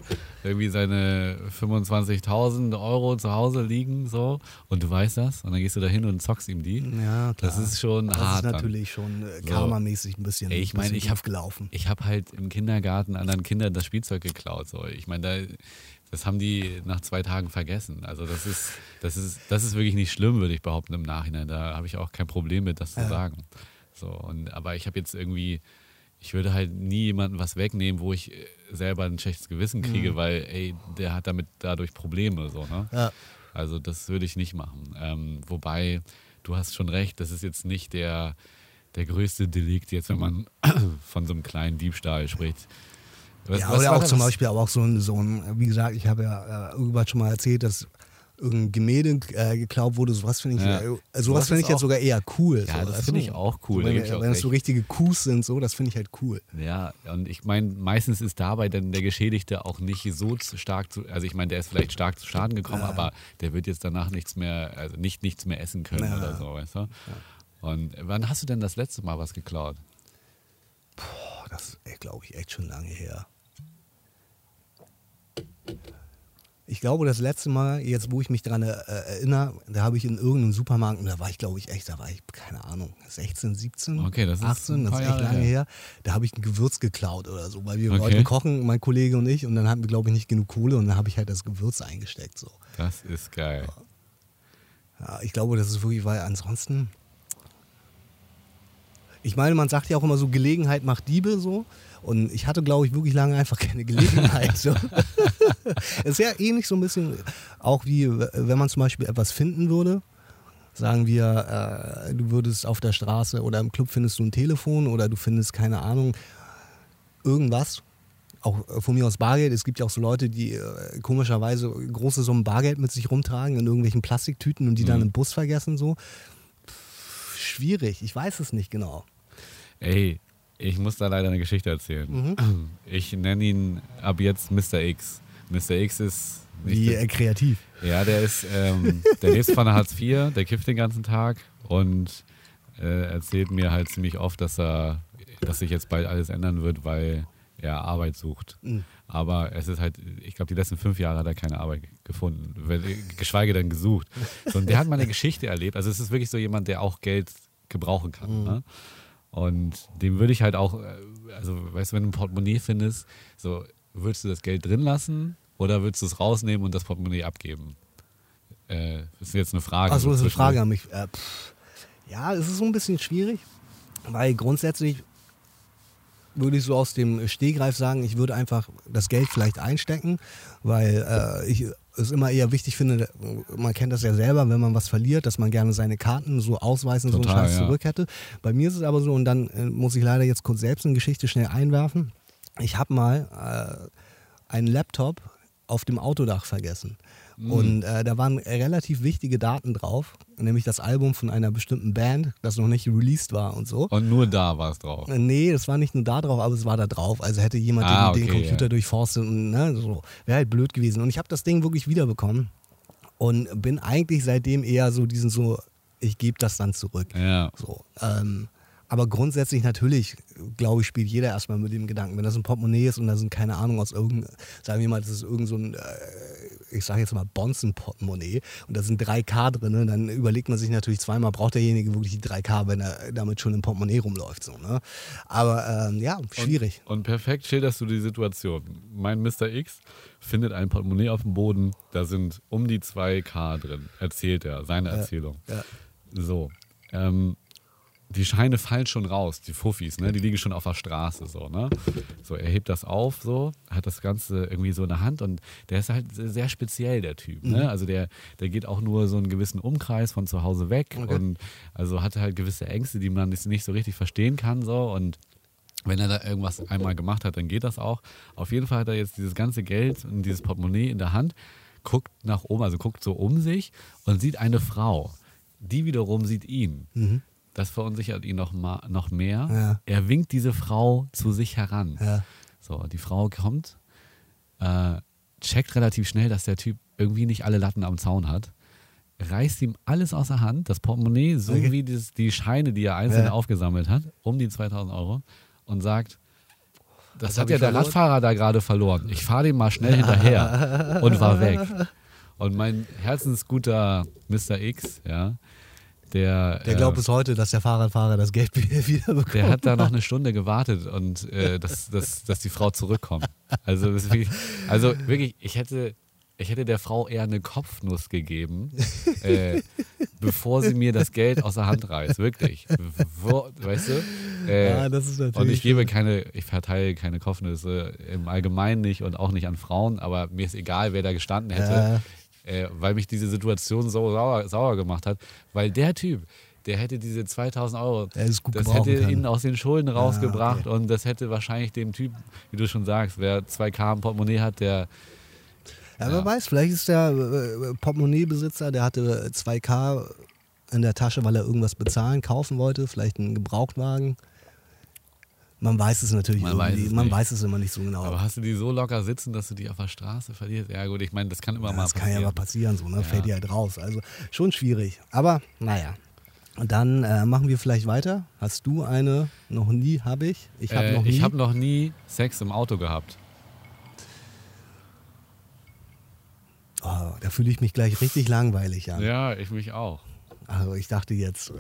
irgendwie seine 25.000 Euro zu Hause liegen, so, und du weißt das, und dann gehst du da hin und zockst ihm die. ja, klar. Das ist schon das hart. ist dann. natürlich schon äh, So. karmamäßig ein bisschen, ich meine, ich hab- doof gelaufen. Ich habe halt im Kindergarten anderen Kindern das Spielzeug geklaut. So. Ich meine, da, das haben die nach zwei Tagen vergessen. Also das ist, das ist, das ist wirklich nicht schlimm, würde ich behaupten im Nachhinein. Da habe ich auch kein Problem mit, das zu Ja. sagen. So, und, aber ich habe jetzt irgendwie, ich würde halt nie jemandem was wegnehmen, wo ich äh, selber ein schlechtes Gewissen kriege, weil, ey, der hat damit dadurch Probleme. So, ne? Ja. Also das würde ich nicht machen. Ähm, wobei, du hast schon recht, das ist jetzt nicht der, der größte Delikt, jetzt wenn man von so einem kleinen Diebstahl spricht. Was- ja, was oder auch das? zum Beispiel aber auch so ein, so ein, wie gesagt, ich habe ja äh, irgendwann schon mal erzählt, dass irgendein Gemälde äh, geklaut wurde, sowas finde ich, Ja. äh, Sowas finde ich jetzt sogar eher cool. Ja, so, das finde ich auch cool, da Wenn, auch wenn es so richtige Coups sind, so, das finde ich halt cool. Ja, und ich meine, meistens ist dabei dann der Geschädigte auch nicht so stark zu, also ich meine, der ist vielleicht stark zu Schaden gekommen, aber der wird jetzt danach nichts mehr, also nicht nichts mehr essen können Ja. oder so, weißt du? Und wann hast du denn das letzte Mal was geklaut? Boah, das ist, glaube ich, echt schon lange her. Ich glaube, das letzte Mal, jetzt wo ich mich daran äh, erinnere, da habe ich in irgendeinem Supermarkt, und da war ich, glaube ich, echt, da war ich, keine Ahnung, 16, 17, Okay, das ist 18, ein das ist echt Jahre lange her. her. Da habe ich ein Gewürz geklaut oder so, weil wir Okay. wollten kochen, mein Kollege und ich, und dann hatten wir, glaube ich, nicht genug Kohle und dann habe ich halt das Gewürz eingesteckt. So. Das ist geil. Ja, ich glaube, das ist wirklich, weil ansonsten. Ich meine, man sagt ja auch immer so, Gelegenheit macht Diebe so. Und ich hatte, glaube ich, wirklich lange einfach keine Gelegenheit. so. es ist ja ähnlich so ein bisschen, auch wie wenn man zum Beispiel etwas finden würde. Sagen wir, äh, du würdest auf der Straße oder im Club findest du ein Telefon oder du findest, keine Ahnung, irgendwas. Auch äh, von mir aus Bargeld. Es gibt ja auch so Leute, die äh, komischerweise große Summen Bargeld mit sich rumtragen in irgendwelchen Plastiktüten und die dann Mhm. im Bus vergessen. So. Pff, schwierig, ich weiß es nicht genau. Ey, ich muss da leider eine Geschichte erzählen. Mhm. Ich nenne ihn ab jetzt Mr. X. Mr. X ist Wie der- äh, kreativ. Ja, der ist, ähm, der lebt von Hartz IV, der kifft den ganzen Tag und äh, erzählt mir halt ziemlich oft, dass er, dass sich jetzt bald alles ändern wird, weil er Arbeit sucht. Mhm. Aber es ist halt, ich glaube, die letzten fünf Jahre hat er keine Arbeit gefunden, weil- geschweige denn gesucht. So, und der hat mal eine Geschichte erlebt. Also es ist wirklich so jemand, der auch Geld gebrauchen kann. Ne? Und dem würde ich halt auch, äh, also weißt du, wenn du ein Portemonnaie findest, so würdest du das Geld drin lassen oder würdest du es rausnehmen und das Portemonnaie abgeben? Äh, das ist jetzt eine Frage. Achso, das ist eine Frage an mich. Äh, ja, es ist so ein bisschen schwierig, weil grundsätzlich würde ich so aus dem Stehgreif sagen, ich würde einfach das Geld vielleicht einstecken, weil äh, ich es immer eher wichtig finde, man kennt das ja selber, wenn man was verliert, dass man gerne seine Karten so ausweisen, so einen Total, Scheiß ja. zurück hätte. Bei mir ist es aber so, und dann äh, muss ich leider jetzt kurz selbst eine Geschichte schnell einwerfen. Ich habe mal äh, einen Laptop auf dem Autodach vergessen. Und äh, da waren relativ wichtige Daten drauf, nämlich das Album von einer bestimmten Band, das noch nicht released war und so. Und nur da war es drauf. Äh, Nee, es war nicht nur da drauf, aber es war da drauf. Also hätte jemand Ah, den, den okay, Computer ja. durchforstet und ne, so. Wäre halt blöd gewesen. Und ich habe das Ding wirklich wiederbekommen und bin eigentlich seitdem eher so diesen so, ich gebe das dann zurück. Ja. So, ähm, aber grundsätzlich natürlich, glaube ich, spielt jeder erstmal mit dem Gedanken, wenn das ein Portemonnaie ist und da sind keine Ahnung aus irgendeinem, sagen wir mal, das ist irgend so ein, äh, ich sage jetzt mal Bonzen-Portemonnaie und da sind 3K drin, ne, dann überlegt man sich natürlich zweimal, braucht derjenige wirklich die 3K, wenn er damit schon im Portemonnaie rumläuft. So, ne? Aber ähm, ja, schwierig. Und perfekt schilderst du die Situation. Mein Mr. X findet ein Portemonnaie auf dem Boden, da sind um die 2K drin, erzählt er, seine Erzählung. ja. So. Ähm, die Scheine fallen schon raus, die Fuffis, ne? Die liegen schon auf der Straße, so, ne? So, er hebt das auf, so, hat das Ganze irgendwie so in der Hand und der ist halt sehr speziell, der Typ, ne? Also der, der geht auch nur so einen gewissen Umkreis von zu Hause weg Okay. und also hatte halt gewisse Ängste, die man nicht so richtig verstehen kann, so und wenn er da irgendwas einmal gemacht hat, dann geht das auch. Auf jeden Fall hat er jetzt dieses ganze Geld und dieses Portemonnaie in der Hand, guckt nach oben, also guckt so um sich und sieht eine Frau. Die wiederum sieht ihn. Das verunsichert ihn noch, ma noch mehr. Ja. Er winkt diese Frau zu sich heran. Ja. So, die Frau kommt, äh, checkt relativ schnell, dass der Typ irgendwie nicht alle Latten am Zaun hat, reißt ihm alles aus der Hand, das Portemonnaie sowie Okay. die Scheine, die er einzeln Ja. aufgesammelt hat, um die 2000 Euro und sagt, das Was hat ja der verloren? Radfahrer da gerade verloren. Ich fahre dem mal schnell hinterher und war weg. Und mein herzensguter Mr. X, ja, der, Der glaubt äh, bis heute, dass der Fahrradfahrer das Geld wieder bekommt. der hat da noch eine Stunde gewartet und äh, dass, dass, dass die Frau zurückkommt. Also, wirklich, also wirklich, ich hätte, ich hätte der Frau eher eine Kopfnuss gegeben, äh, bevor sie mir das Geld aus der Hand reißt. Wirklich. Wo, weißt du? Äh, Ja, das ist natürlich und ich gebe keine, ich verteile keine Kopfnüsse im Allgemeinen nicht und auch nicht an Frauen, aber mir ist egal, wer da gestanden hätte, äh, weil mich diese Situation so sauer, sauer gemacht hat, weil der Typ, der hätte diese 2000 Euro, das hätte ihn aus den Schulden rausgebracht okay. und das hätte wahrscheinlich dem Typ, wie du schon sagst, wer 2K im Portemonnaie hat, der Ja, wer Ja. weiß, vielleicht ist der äh, Portemonnaiebesitzer, der hatte 2K in der Tasche, weil er irgendwas bezahlen, kaufen wollte, vielleicht einen Gebrauchtwagen. Man weiß es natürlich Man weiß es man nicht. weiß es immer nicht so genau. Aber hast du die so locker sitzen, dass du die auf der Straße verlierst? Ja gut, ich meine, das kann immer Ja, mal das kann passieren. ja mal passieren, so, ne? Ja. Fällt ja halt raus. Also schon schwierig. Aber naja. Und dann äh, machen wir vielleicht weiter. Hast du eine? Noch nie habe ich. Ich habe äh, noch nie. Ich habe noch nie Sex im Auto gehabt. oh, da fühle ich mich gleich richtig langweilig an. Ja, ich mich auch. Also ich dachte jetzt, äh,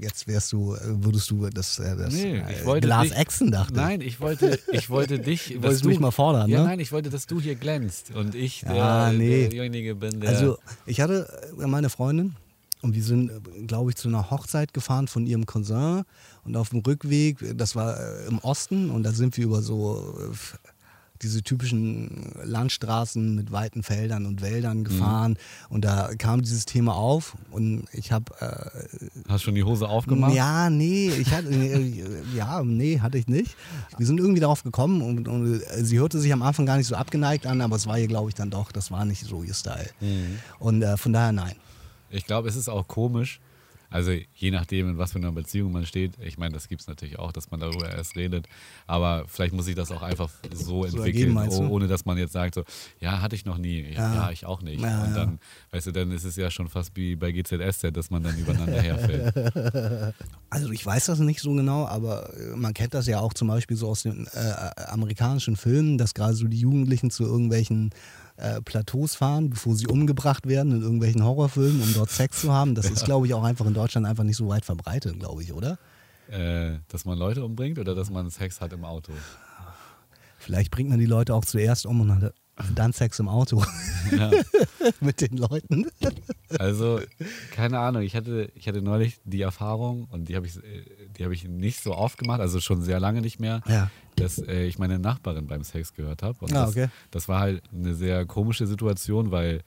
jetzt wärst du, äh, würdest du das, äh, das Nee, äh, ich wollte Glas dich- Exen dachte. Nein, ich wollte, ich wollte dich. Du dass wolltest mich mal fordern, ja, ne? nein, ich wollte, dass du hier glänzt und ich der, Ja, nee. derjenige bin, der. Also ich hatte äh, meine Freundin und wir sind, glaube ich, zu einer Hochzeit gefahren von ihrem Cousin und auf dem Rückweg, das war äh, im Osten und da sind wir über so äh, diese typischen Landstraßen mit weiten Feldern und Wäldern gefahren und da kam dieses Thema auf und ich habe äh, hast schon die Hose aufgemacht? ja, nee, ich hatte, äh, ja, nee, hatte ich nicht. Wir sind irgendwie darauf gekommen und, und äh, sie hörte sich am Anfang gar nicht so abgeneigt an, aber es war ihr, glaube ich, dann doch, das war nicht so ihr Style. Mhm. Und äh, von daher nein. Ich glaube, es ist auch komisch. Also je nachdem, in was für einer Beziehung man steht. Ich meine, das gibt es natürlich auch, dass man darüber erst redet. Aber vielleicht muss sich das auch einfach so, ergeben, entwickeln, du? oh- ohne dass man jetzt sagt, so, ja, hatte ich noch nie. Ja, Ja. ich auch nicht. Ja, Und dann, weißt du, dann ist es ja schon fast wie bei GZSZ, dass man dann übereinander herfällt. Also ich weiß das nicht so genau, aber äh, man kennt das ja auch zum Beispiel so aus den äh, amerikanischen Filmen, dass gerade so die Jugendlichen zu irgendwelchen äh, Plateaus fahren, bevor sie umgebracht werden in irgendwelchen Horrorfilmen, um dort Sex zu haben. Das ist, glaube ich, auch einfach in Deutschland einfach nicht so weit verbreitet, glaube ich, oder? äh, dass man Leute umbringt oder dass man Sex hat im Auto. Vielleicht bringt man die Leute auch zuerst um und dann Sex im Auto Ja. mit den Leuten. Also, keine Ahnung, ich hatte, ich hatte neulich die Erfahrung und die habe ich, die habe ich nicht so oft gemacht, also schon sehr lange nicht mehr, Ja. dass äh, ich meine Nachbarin beim Sex gehört habe. Und Ah, das, okay. das war halt eine sehr komische Situation, weil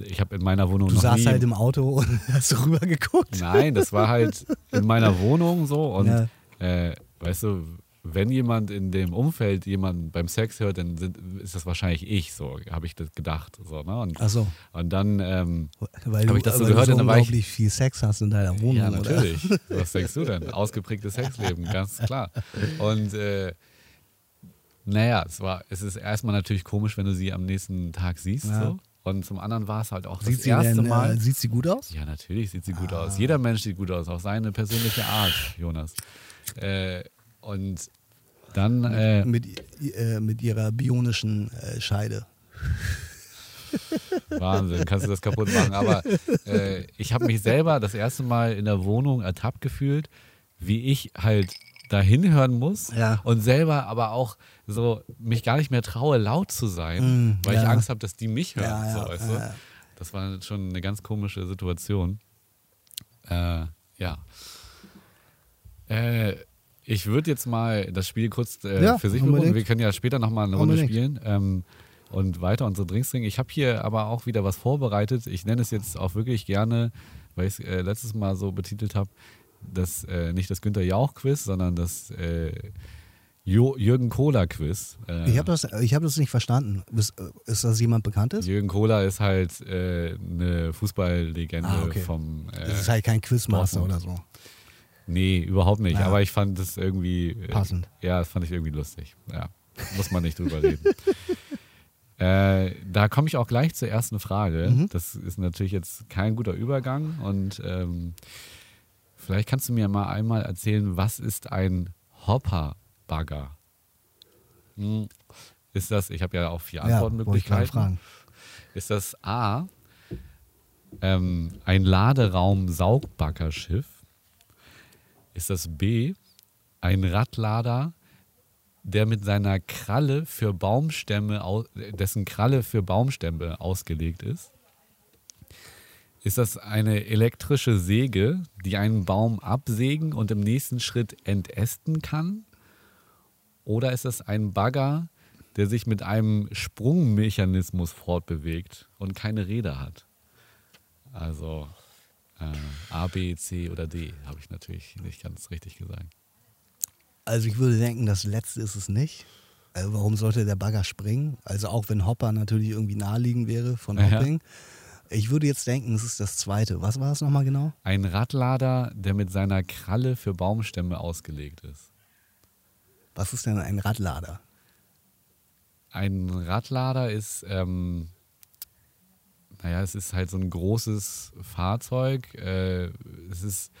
ich habe in meiner Wohnung Du noch saßt nie... halt im Auto und hast rüber geguckt. Nein, das war halt in meiner Wohnung so und Ja. äh, weißt du, wenn jemand in dem Umfeld jemanden beim Sex hört, dann sind, ist das wahrscheinlich ich, so habe ich das gedacht. So, ne? und, Ach so, und dann ähm, weil Hab du, ich das so weil gehört du und so war ich- unglaublich viel Sex hast in deiner Wohnung, Ja, oder? natürlich. Was denkst du denn? Ausgeprägtes Sexleben, ganz klar. Und äh, naja, es war, es ist erstmal natürlich komisch, wenn du sie am nächsten Tag siehst. Ja. So. Und zum anderen war es halt auch Sieht das sie, erste denn, Mal. Äh, sieht sie gut aus? ja, natürlich sieht sie gut Ah. aus. Jeder Mensch sieht gut aus, auf seine persönliche Art, Jonas. Äh, und dann, äh, Mit, äh, mit ihrer bionischen äh, Scheide. Wahnsinn, kannst du das kaputt machen. Aber äh, ich habe mich selber das erste Mal in der Wohnung ertappt gefühlt, wie ich halt dahin hören muss Ja. und selber aber auch so mich gar nicht mehr traue, laut zu sein, Mm, weil ich ja. Angst habe, dass die mich hören. Ja, so, weißt du? Das war schon eine ganz komische Situation. Äh, ja. Äh, ich würde jetzt mal das Spiel kurz äh, Ja, für sich berufen. Wir können ja später nochmal eine Runde Unbedingt. spielen ähm, und weiter unsere Drinks trinken. Ich habe hier aber auch wieder was vorbereitet. Ich nenne es jetzt auch wirklich gerne, weil ich es äh, letztes Mal so betitelt habe, das äh, nicht das Günther Jauch-Quiz, sondern das äh, Jürgen Kohler-Quiz. Äh, Ich habe das, ich hab das nicht verstanden. Ist, äh, ist das jemand Bekanntes? Jürgen Kohler ist halt äh, eine Fußballlegende Ah, okay. vom. Das ist halt kein Quizmaster oder so. Nee, überhaupt nicht. Ja. Aber ich fand das irgendwie. Äh, Passend. Ja, das fand ich irgendwie lustig. Ja, muss man nicht drüber reden. Äh, da komme ich auch gleich zur ersten Frage. Mhm. Das ist natürlich jetzt kein guter Übergang und ähm, vielleicht kannst du mir mal einmal erzählen, was ist ein Hopper-Bagger? Hm, Ist das, ich habe ja auch vier Ja, Antwortmöglichkeiten. fragen. Ist das A, ähm, ein Laderaum-Saugbaggerschiff? Ist das B, ein Radlader, der mit seiner Kralle für Baumstämme, au- dessen Kralle für Baumstämme ausgelegt ist? Ist das eine elektrische Säge, die einen Baum absägen und im nächsten Schritt entästen kann? Oder ist das ein Bagger, der sich mit einem Sprungmechanismus fortbewegt und keine Räder hat? Also äh, A, B, C oder D, habe ich natürlich nicht ganz richtig gesagt. Also ich würde denken, das letzte ist es nicht. Also warum sollte der Bagger springen? Also auch wenn Hopper natürlich irgendwie naheliegend wäre von Ja. Hopping. Ich würde jetzt denken, es ist das zweite. Was war es nochmal genau? Ein Radlader, der mit seiner Kralle für Baumstämme ausgelegt ist. Was ist denn ein Radlader? Ein Radlader ist, ähm, naja, es ist halt so ein großes Fahrzeug. Äh, es ist,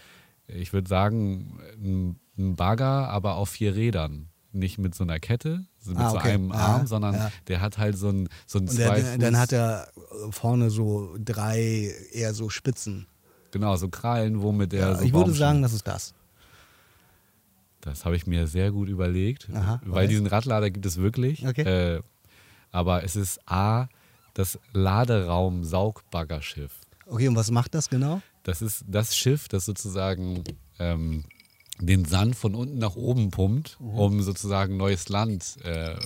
ich würde sagen, ein, ein Bagger, aber auf vier Rädern. Nicht mit so einer Kette, so mit Ah, so okay. einem Ja, Arm, sondern ja. der hat halt so ein, so ein Und der, zwei dann hat er vorne so drei eher so Spitzen. Genau, so Krallen, womit er Ja, so ich würde sagen, das ist das. Das habe ich mir sehr gut überlegt, Aha, weil weil? diesen Radlader gibt es wirklich. Okay. Äh, aber es ist A, das Laderaum-Saugbaggerschiff. Okay, und was macht das genau? Das ist das Schiff, das sozusagen ähm, den Sand von unten nach oben pumpt, Mhm. um sozusagen neues Land äh,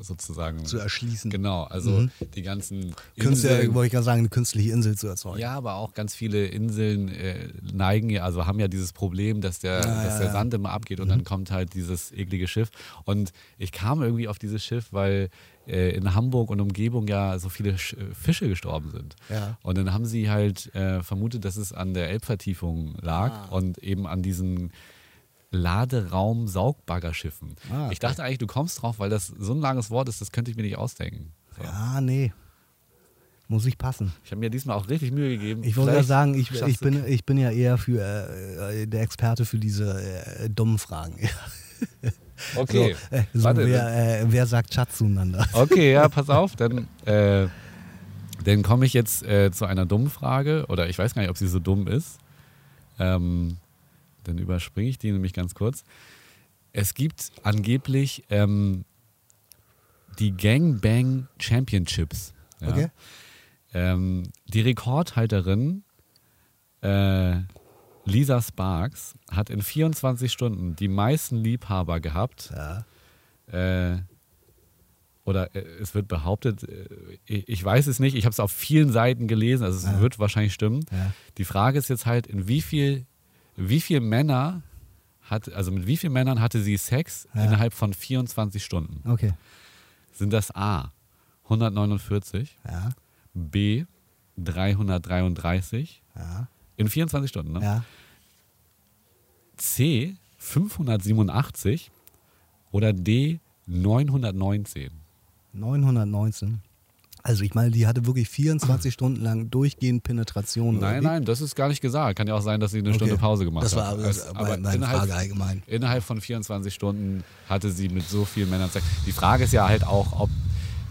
sozusagen Zu erschließen. Genau, also die ganzen Künstler, Inseln. wollte ich gerade sagen, eine künstliche Insel zu erzeugen. Ja, aber auch ganz viele Inseln äh, neigen ja, also haben ja dieses Problem, dass der, Ja, dass ja, der. Sand immer abgeht und dann kommt halt dieses eklige Schiff. Und ich kam irgendwie auf dieses Schiff, weil äh, in Hamburg und Umgebung ja so viele Sch äh, Fische gestorben sind. Ja. Und dann haben sie halt äh, vermutet, dass es an der Elbvertiefung lag Ah. und eben an diesen Laderaum-Saugbaggerschiffen. Ah, okay. Ich dachte eigentlich, du kommst drauf, weil das so ein langes Wort ist, das könnte ich mir nicht ausdenken. So. Ja, nee. Muss ich passen. Ich habe mir diesmal auch richtig Mühe gegeben. Ich wollte Vielleicht sagen, ich, ich, bin, ich bin ja eher für äh, äh, der Experte für diese äh, dummen Fragen. Okay. So, äh, so Warte, wer, äh, wer sagt Schatz zueinander? Okay, ja, pass auf, dann, äh, dann komme ich jetzt äh, zu einer dummen Frage, oder ich weiß gar nicht, ob sie so dumm ist. Ähm, dann überspringe ich die nämlich ganz kurz. Es gibt angeblich ähm, die Gangbang Championships. Ja? Okay. Ähm, die Rekordhalterin äh, Lisa Sparks hat in 24 Stunden die meisten Liebhaber gehabt Ja. äh, oder äh, es wird behauptet, äh, ich, weiß es nicht, ich habe es auf vielen Seiten gelesen, also es Ja. wird wahrscheinlich stimmen. Ja. Die Frage ist jetzt halt, in wie viel, wie viel Männer hat, also mit wie vielen Männern hatte sie Sex Ja. innerhalb von 24 Stunden? Okay. Sind das A 149, Ja. B 333 Ja. in 24 Stunden, ne? C 587 oder D 919? 919. Also ich meine, die hatte wirklich 24 Stunden lang durchgehend Penetration. Nein, nein, das ist gar nicht gesagt. Kann ja auch sein, dass sie eine Okay. Stunde Pause gemacht Das war hat. das Es- war meine innerhalb, Frage allgemein. innerhalb von 24 Stunden hatte sie mit so vielen Männern Sex. Die Frage ist ja halt auch, ob,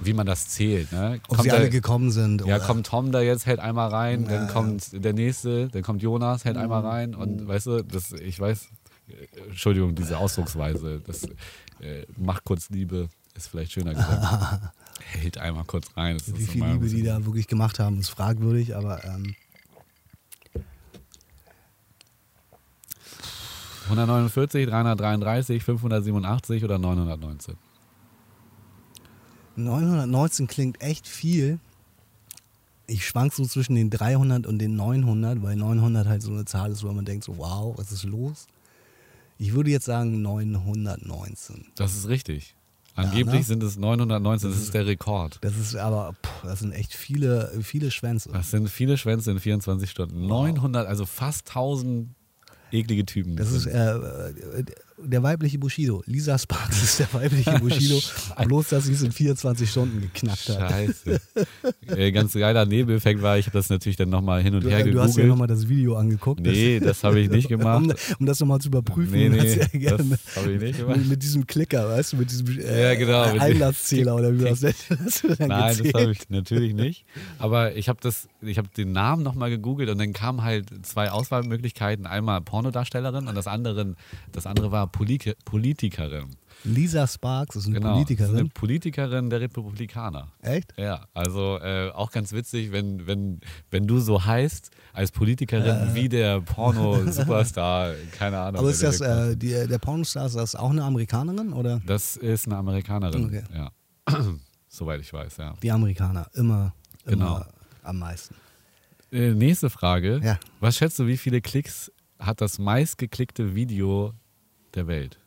wie man das zählt. Ne? Ob sie da- alle gekommen sind. ja, oder- kommt Tom da jetzt, hält einmal rein, Ja, dann ja. kommt der nächste, dann kommt Jonas, hält einmal rein und weißt du, das, ich weiß, Entschuldigung, diese Ausdrucksweise, das äh, macht kurz Liebe, ist vielleicht schöner gesagt. hält einmal kurz rein. Das Wie viel Liebe die da wirklich gemacht haben, ist fragwürdig, aber ähm, 149, 333, 587 oder 919? 919 klingt echt viel. Ich schwank so zwischen den 300 und den 900, weil 900 halt so eine Zahl ist, wo man denkt so, wow, was ist los? Ich würde jetzt sagen 919. Das ist richtig. Angeblich ne? sind es 919, das ist der Rekord. Das ist aber, puh, das sind echt viele, viele Schwänze. Das sind viele Schwänze in 24 Stunden. 900, also fast 1000 eklige Typen. Das ist äh, äh, der weibliche Bushido. Lisa Sparks ist der weibliche Bushido. bloß, dass sie es in 24 Stunden geknackt hat. Scheiße. äh, ganz geiler Nebeneffekt war, ich habe das natürlich dann nochmal hin und Du, her äh, du hast ja gegoogelt. nochmal das Video angeguckt. nee, das habe ich nicht gemacht. um, um das nochmal zu überprüfen. Nee, nee, ja gerne das habe ich nicht gemacht. mit, mit diesem Klicker, weißt du, mit diesem äh, Ja, genau, Einlasszähler oder wie das nennt. Nein, das gezählt? habe ich natürlich nicht. Aber ich habe das, habe den Namen nochmal gegoogelt und dann kamen halt zwei Auswahlmöglichkeiten. Einmal Pornodarstellerin und das andere, das andere war Polit Politikerin. Lisa Sparks ist eine Genau. Politikerin. Eine Politikerin der Republikaner. Echt? Ja, also äh, auch ganz witzig, wenn, wenn, wenn du so heißt als Politikerin wie der Porno-Superstar, keine Ahnung. Aber ist das, der- äh, die, der Pornostar, ist das auch eine Amerikanerin oder? das ist eine Amerikanerin, Okay. ja. Soweit ich weiß, ja. Die Amerikaner, immer, immer Genau. am meisten. Äh, nächste Frage. Ja. Was schätzt du, wie viele Klicks hat das meistgeklickte Video der Welt?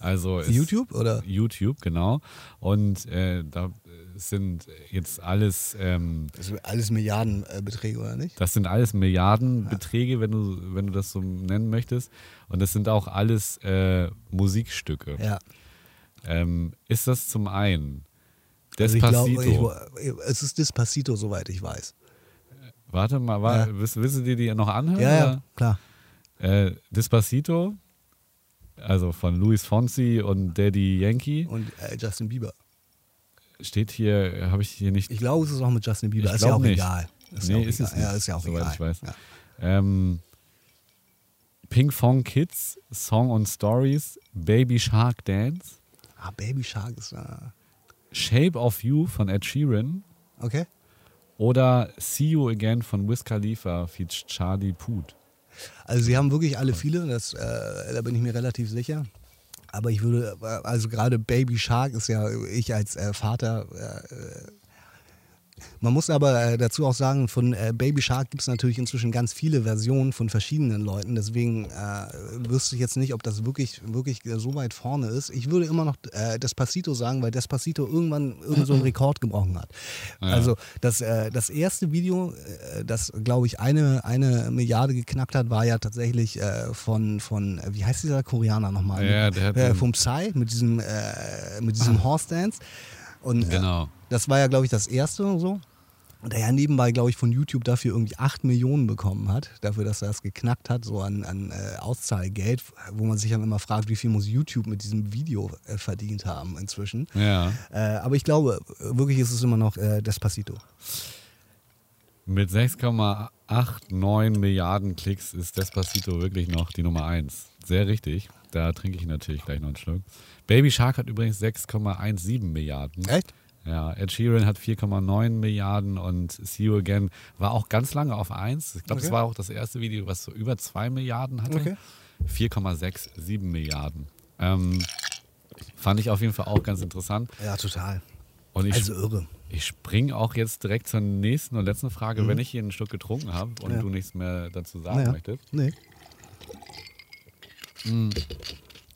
Also YouTube oder? YouTube, genau. Und äh, da sind jetzt alles, ähm, Das sind alles Milliardenbeträge, oder nicht? das sind alles Milliardenbeträge, wenn du, wenn du das so nennen möchtest. Und das sind auch alles äh, Musikstücke. Ja. Ähm, ist das zum einen Also ich Despacito? glaube, ich, es ist Despacito, soweit ich weiß. Warte mal, war, Ja. willst, willst du dir die noch anhören? Ja, ja, klar. Äh, Despacito, also von Luis Fonsi und Daddy Yankee, Und äh, Justin Bieber. steht hier, habe ich hier nicht. Ich glaube, es ist auch mit Justin Bieber. Ich ist ja auch nicht. egal. Ist nee, ja auch ist egal. es nicht. Ja, ist ja auch soweit egal. ich weiß. Ja. Ähm, Pink Fong Kids, Song und Stories, Baby Shark Dance, Ah, Baby Shark ist. Äh, Shape of You von Ed Sheeran okay. oder See You Again von Wiz Khalifa featured Charlie Puth. Also sie haben wirklich alle viele, das, äh, da bin ich mir relativ sicher. Aber ich würde, äh, also gerade Baby Shark ist ja ich als äh, Vater. Äh, man muss aber äh, dazu auch sagen, von äh, Baby Shark gibt es natürlich inzwischen ganz viele Versionen von verschiedenen Leuten. Deswegen äh, wüsste ich jetzt nicht, ob das wirklich, wirklich so weit vorne ist. Ich würde immer noch äh, Despacito sagen, weil Despacito irgendwann irgend so einen Rekord gebrochen hat. Ja. Also das, äh, das erste Video, äh, das glaube ich eine, eine Milliarde geknackt hat, war ja tatsächlich äh, von, von, äh, wie heißt dieser Koreaner nochmal? Ja, der hat äh, vom Psy mit diesem, äh, mit diesem Horse Dance. Und äh, Genau. das war ja, glaube ich, das erste und so. Und der ja nebenbei, glaube ich, von YouTube dafür irgendwie 8 Millionen bekommen hat, dafür, dass er das geknackt hat, so an, an äh, Auszahlgeld, wo man sich dann immer fragt, wie viel muss YouTube mit diesem Video äh, verdient haben inzwischen. Ja. Äh, aber ich glaube, wirklich ist es immer noch äh, Despacito. Mit 6,89 Milliarden Klicks ist Despacito wirklich noch die Nummer 1. Sehr richtig. Da trinke ich natürlich gleich noch einen Schluck. Baby Shark hat übrigens 6,17 Milliarden. Echt? Ja, Ed Sheeran hat 4,9 Milliarden und See You Again war auch ganz lange auf 1. Ich glaube, das Okay. war auch das erste Video, was so über 2 Milliarden hatte. Okay. 4,67 Milliarden. Ähm, fand ich auf jeden Fall auch ganz interessant. Ja, total. Und ich, Also irre. ich springe auch jetzt direkt zur nächsten und letzten Frage, wenn ich hier einen Schluck getrunken habe und Mhm. Ja. du nichts mehr dazu sagen Naja. möchtest. Nee.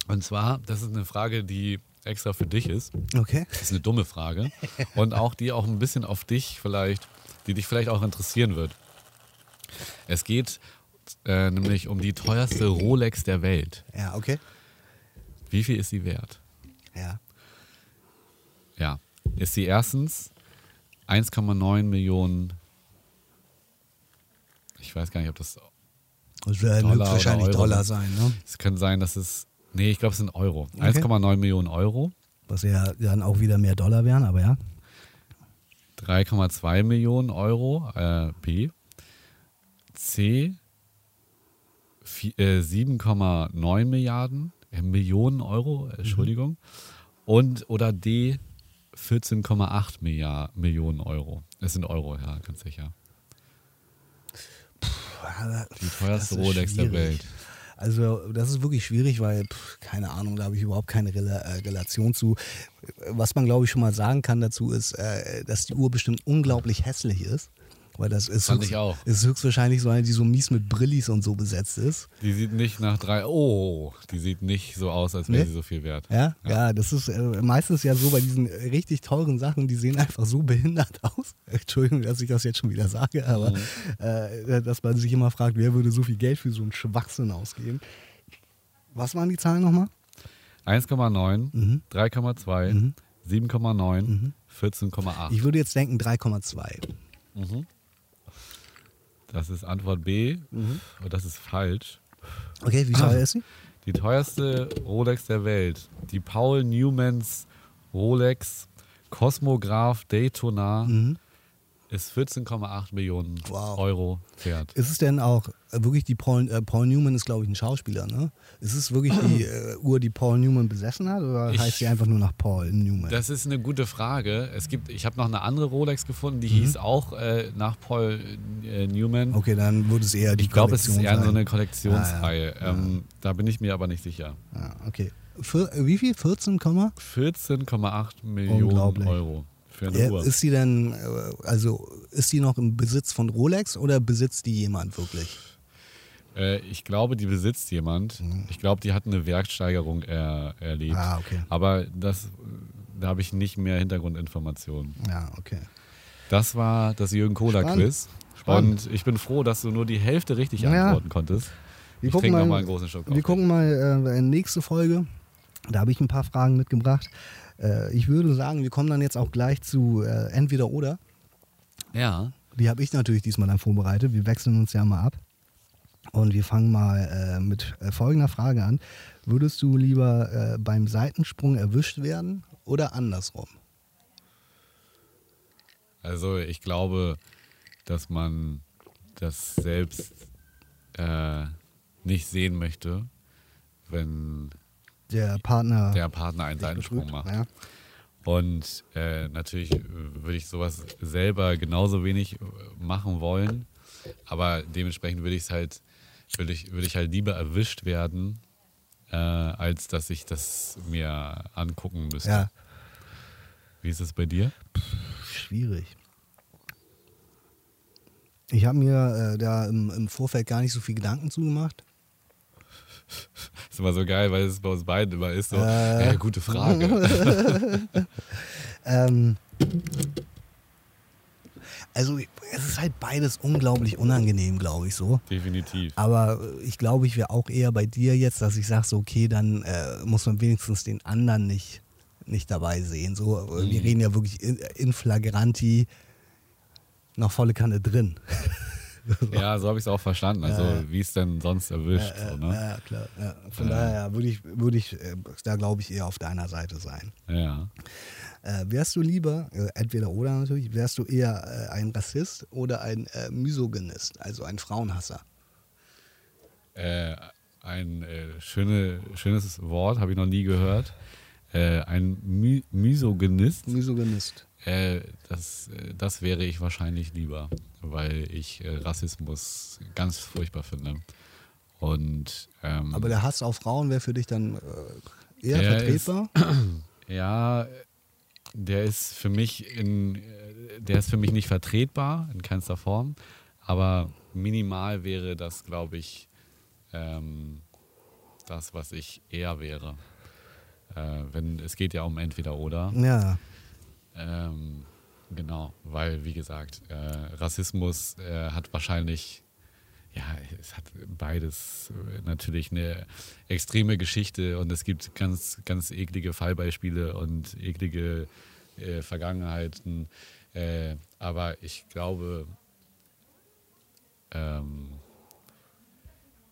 Und zwar, das ist eine Frage, die extra für dich ist. Okay. Das ist eine dumme Frage. Und auch die auch ein bisschen auf dich vielleicht, die dich vielleicht auch interessieren wird. Es geht äh, nämlich um die teuerste Rolex der Welt. Ja, okay. Wie viel ist sie wert? Ja. Ja. Ist sie erstens 1,9 Millionen. Ich weiß gar nicht, ob das. Das werden Dollar oder wahrscheinlich Dollar sind. sein, ne? Es kann sein, dass es. Nee, ich glaube, es sind Euro. Okay. 1,9 Millionen Euro. Was ja dann auch wieder mehr Dollar wären, aber ja. 3,2 Millionen Euro. Äh, B. C. vi- Äh, 7,9 Milliarden. Äh, Millionen Euro, Entschuldigung. Und oder D. 14,8 Milliard- Millionen Euro. Es sind Euro, ja, ganz sicher. Die teuerste Rolex der schwierig. Welt. Also das ist wirklich schwierig, weil, pff, keine Ahnung, da habe ich überhaupt keine Rela äh, Relation zu. Was man, glaube ich, schon mal sagen kann dazu ist, äh, dass die Uhr bestimmt unglaublich hässlich ist. Weil das ist, Fand höchst, ich auch. ist höchstwahrscheinlich so eine, die so mies mit Brillis und so besetzt ist. Die sieht nicht nach drei. Oh, die sieht nicht so aus, als wäre Nee? sie so viel wert. Ja, ja, das ist äh, meistens ja so bei diesen richtig teuren Sachen, die sehen einfach so behindert aus. Entschuldigung, dass ich das jetzt schon wieder sage, aber Mhm. äh, dass man sich immer fragt, wer würde so viel Geld für so einen Schwachsinn ausgeben. Was waren die Zahlen nochmal? 1,9, Mhm. 3,2, 7,9, 14,8. Ich würde jetzt denken 3,2. Das ist Antwort B. Mhm. Und das ist falsch. Okay, wie teuer ist sie? Die teuerste Rolex der Welt. Die Paul Newmans Rolex Cosmograph Daytona ist 14,8 Millionen Wow. Euro wert. Ist es denn auch äh, wirklich die Paul, äh, Paul Newman ist, glaube ich, ein Schauspieler, ne? Ist es wirklich die äh, Uhr, die Paul Newman besessen hat oder Ich- heißt sie einfach nur nach Paul Newman? Das ist eine gute Frage. Es gibt, ich habe noch eine andere Rolex gefunden, Mhm. die hieß auch äh, nach Paul äh, Newman. okay, dann würde es eher die ich glaube, es ist eher so sein. eine Kollektionsreihe. Ah, ja. Ähm, da bin ich mir aber nicht sicher. Ja, okay. Für, wie viel? 14, Komma? 14,8 Millionen. Euro für eine Uhr. ist sie denn, äh, also ist die noch im Besitz von Rolex oder besitzt die jemand wirklich? Äh, ich glaube, die besitzt jemand. Ich glaube, die hat eine Werksteigerung er, erlebt. Mhm. Ah, okay. Aber das, da habe ich nicht mehr Hintergrundinformationen. Ja, okay. Das war das Jürgen Kohler. Quiz. Spannend. Und ich bin froh, dass du nur die Hälfte richtig Ja. antworten konntest. Wir ich gucken mal- nochmal einen großen Schluck Wir Kaffee. gucken mal äh, in nächste Folge. Da habe ich ein paar Fragen mitgebracht. Äh, ich würde sagen, wir kommen dann jetzt auch gleich zu äh, entweder oder. Ja. Die habe ich natürlich diesmal dann vorbereitet. Wir wechseln uns ja mal ab. Und wir fangen mal äh, mit äh, folgender Frage an. Würdest du lieber äh, beim Seitensprung erwischt werden oder andersrum? Also ich glaube, dass man das selbst äh, nicht sehen möchte, wenn Der Partner der Partner einen Seitensprung betrügt? macht. Ja. Und äh, natürlich würde ich sowas selber genauso wenig äh, machen wollen, aber dementsprechend würde ich es halt, würde ich, würde ich halt lieber erwischt werden, äh, als dass ich das mir angucken müsste. ja, Wie ist es bei dir? schwierig. Ich habe mir äh, da im, im Vorfeld gar nicht so viel Gedanken zugemacht. ist immer so geil, weil es bei uns beiden immer ist so, Äh. äh, gute Frage. Ähm, also es ist halt beides unglaublich unangenehm, glaube ich so. Definitiv. Aber ich glaube, ich wäre auch eher bei dir jetzt, dass ich sage, so, okay, dann äh, muss man wenigstens den anderen nicht, nicht dabei sehen. So, äh, Wir Mhm. reden ja wirklich in, in flagranti noch volle Kanne drin. Ja, so habe ich es auch verstanden. Also Ja. wie es denn sonst erwischt. Äh, so, ne? Ja, klar. Ja. Von Ja. daher würde ich, würde ich äh, da, glaube ich, eher auf deiner Seite sein. ja. Äh, wärst du lieber, äh, entweder oder natürlich, wärst du eher äh, ein Rassist oder ein äh, Misogynist, also ein Frauenhasser? Äh, ein schöne, schönes Wort, habe ich noch nie gehört. Ein My Misogynist. Misogynist. Äh, das, äh, das wäre ich wahrscheinlich lieber, weil ich äh, Rassismus ganz furchtbar finde. Und ähm, Aber der Hass auf Frauen wäre für dich dann äh, eher vertretbar? ja, der ist für mich in, äh, der ist für mich nicht vertretbar in keinster Form, aber minimal wäre das, glaube ich, ähm, das, was ich eher wäre. Äh, wenn es geht ja um entweder oder. Ja. Ähm, genau, weil, wie gesagt, äh, Rassismus äh, hat wahrscheinlich, ja, es hat beides äh, natürlich eine extreme Geschichte und es gibt ganz, ganz eklige Fallbeispiele und eklige äh, Vergangenheiten. Äh, aber ich glaube, ähm,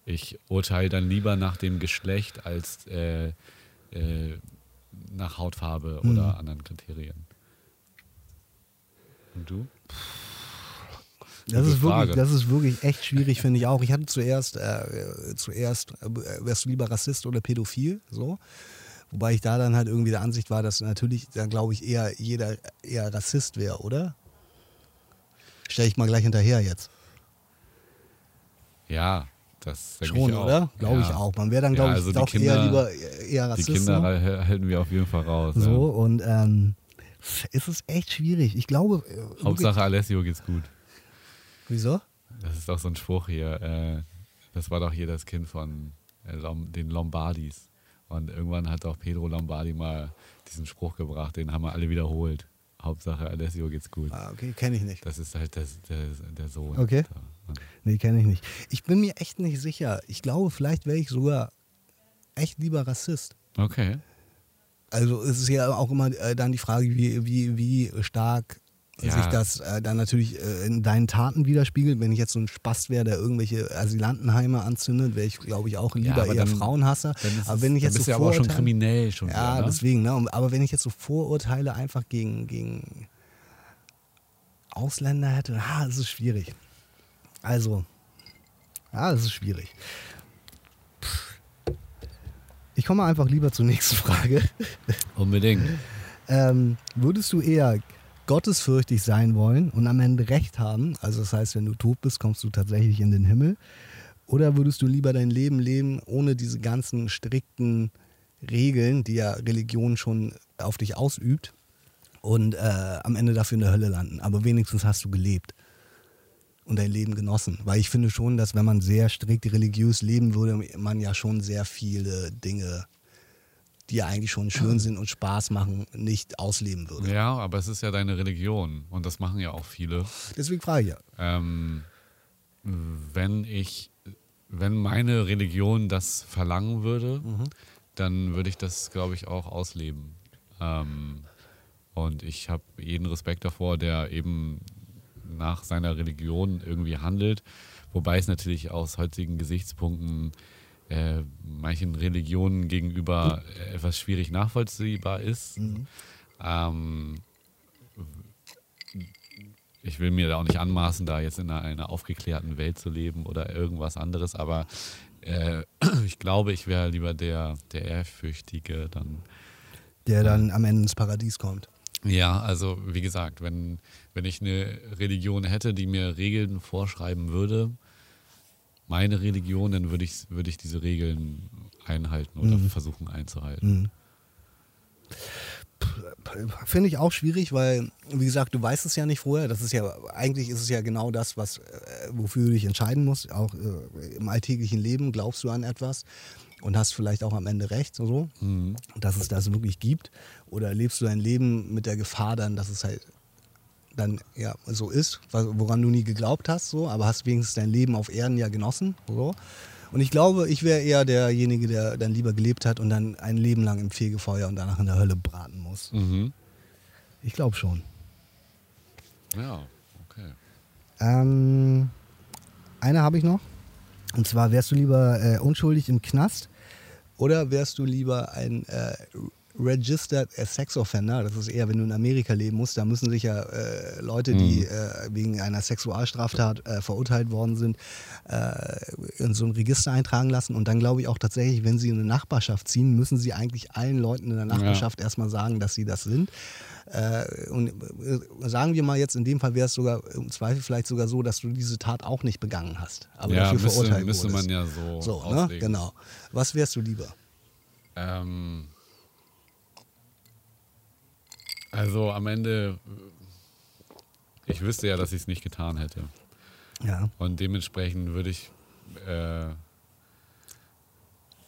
ich urteile dann lieber nach dem Geschlecht als äh, äh, nach Hautfarbe Mhm. oder anderen Kriterien. Und du? Das ist, wirklich, das ist wirklich echt schwierig, finde ich auch. Ich hatte zuerst, äh, zuerst äh, wärst du lieber Rassist oder Pädophil, so. Wobei ich da dann halt irgendwie der Ansicht war, dass natürlich dann glaube ich eher jeder eher Rassist wäre, oder? Stell ich mal gleich hinterher jetzt. Ja, das Schon, ich oder? Glaube ich Ja. auch. Man wäre dann, Ja, glaube ich, also die doch Kinder- eher lieber eher Die Rassist. Kinder so. hä- halten wir auf jeden Fall raus. So, und ähm, es ist echt schwierig. Ich glaube. äh, Ja. Hauptsache Alessio geht's gut. Wieso? Das ist doch so ein Spruch hier. Äh, das war doch hier das Kind von äh, den Lombardis. Und irgendwann hat auch Pedro Lombardi mal diesen Spruch gebracht, den haben wir alle wiederholt. Hauptsache Alessio geht's gut. Ah, okay, kenne ich nicht. Das ist halt der, der, der Sohn. Okay. Da. Nee, kenne ich nicht. Ich bin mir echt nicht sicher. Ich glaube, vielleicht wäre ich sogar echt lieber Rassist. Okay. Also es ist ja auch immer äh, dann die Frage, wie, wie, wie stark Ja. sich das äh, dann natürlich äh, in deinen Taten widerspiegelt. Wenn ich jetzt so ein Spast wäre, der irgendwelche Asylantenheime anzündet, wäre ich, glaube ich, auch lieber aber eher dann- Frauenhasser. Dann ist aber wenn ich jetzt bist so aber auch schon Vorurteile- kriminell schon Ja, wieder, ne? deswegen, ne? Aber wenn ich jetzt so Vorurteile einfach gegen, gegen Ausländer hätte, ha, das ist schwierig. Also, Ja, das ist schwierig. Ich komme einfach lieber zur nächsten Frage. Unbedingt. Ähm, würdest du eher gottesfürchtig sein wollen und am Ende Recht haben? Also das heißt, wenn du tot bist, kommst du tatsächlich in den Himmel. Oder würdest du lieber dein Leben leben ohne diese ganzen strikten Regeln, die ja Religion schon auf dich ausübt und äh, am Ende dafür in der Hölle landen? Aber wenigstens hast du gelebt und dein Leben genossen. Weil ich finde schon, dass wenn man sehr strikt religiös leben würde, man ja schon sehr viele Dinge, die ja eigentlich schon schön sind und Spaß machen, nicht ausleben würde. Ja, aber es ist ja deine Religion und das machen ja auch viele. Deswegen frage ich ja. Ähm, wenn ich, wenn meine Religion das verlangen würde, dann würde ich das, glaube ich, auch ausleben. Ähm, und ich habe jeden Respekt davor, der eben nach seiner Religion irgendwie handelt. Wobei es natürlich aus heutigen Gesichtspunkten äh, manchen Religionen gegenüber äh, etwas schwierig nachvollziehbar ist. Ähm, ich will mir da auch nicht anmaßen, da jetzt in einer, einer aufgeklärten Welt zu leben oder irgendwas anderes, aber äh, ich glaube, ich wäre lieber der, der Ehrfürchtige dann. Der dann am Ende ins Paradies kommt. Ja, also wie gesagt, wenn, wenn ich eine Religion hätte, die mir Regeln vorschreiben würde, meine Religion, dann würde ich, würde ich diese Regeln einhalten oder versuchen einzuhalten. Finde ich auch schwierig, weil, wie gesagt, du weißt es ja nicht vorher. Das ist ja, eigentlich ist es ja genau das, was, äh, wofür du dich entscheiden musst. Auch äh, im alltäglichen Leben glaubst du an etwas und hast vielleicht auch am Ende recht, so, dass es das wirklich gibt. Oder lebst du dein Leben mit der Gefahr dann, dass es halt dann ja so ist, woran du nie geglaubt hast, so, aber hast wenigstens dein Leben auf Erden ja genossen. So. Und ich glaube, ich wäre eher derjenige, der dann lieber gelebt hat und dann ein Leben lang im Fegefeuer und danach in der Hölle braten muss. Mhm. Ich glaube schon. Ja, okay. Ähm, eine habe ich noch. Und zwar wärst du lieber äh, unschuldig im Knast oder wärst du lieber ein äh, Registered Sex Offender? Das ist eher, wenn du in Amerika leben musst. Da müssen sich ja äh, Leute, die äh, wegen einer Sexualstraftat äh, verurteilt worden sind, äh, in so ein Register eintragen lassen. Und dann glaube ich auch tatsächlich, wenn sie in eine Nachbarschaft ziehen, müssen sie eigentlich allen Leuten in der Nachbarschaft erstmal sagen, dass sie das sind. Äh, und äh, sagen wir mal jetzt, in dem Fall wäre es sogar im Zweifel vielleicht sogar so, dass du diese Tat auch nicht begangen hast, aber ja, dafür müsste, verurteilt müsste wurdest. man ja so, so, ne? Genau. Was wärst du lieber? Ähm, also am Ende, ich wüsste ja, dass ich es nicht getan hätte. Ja. Und dementsprechend würde ich, äh,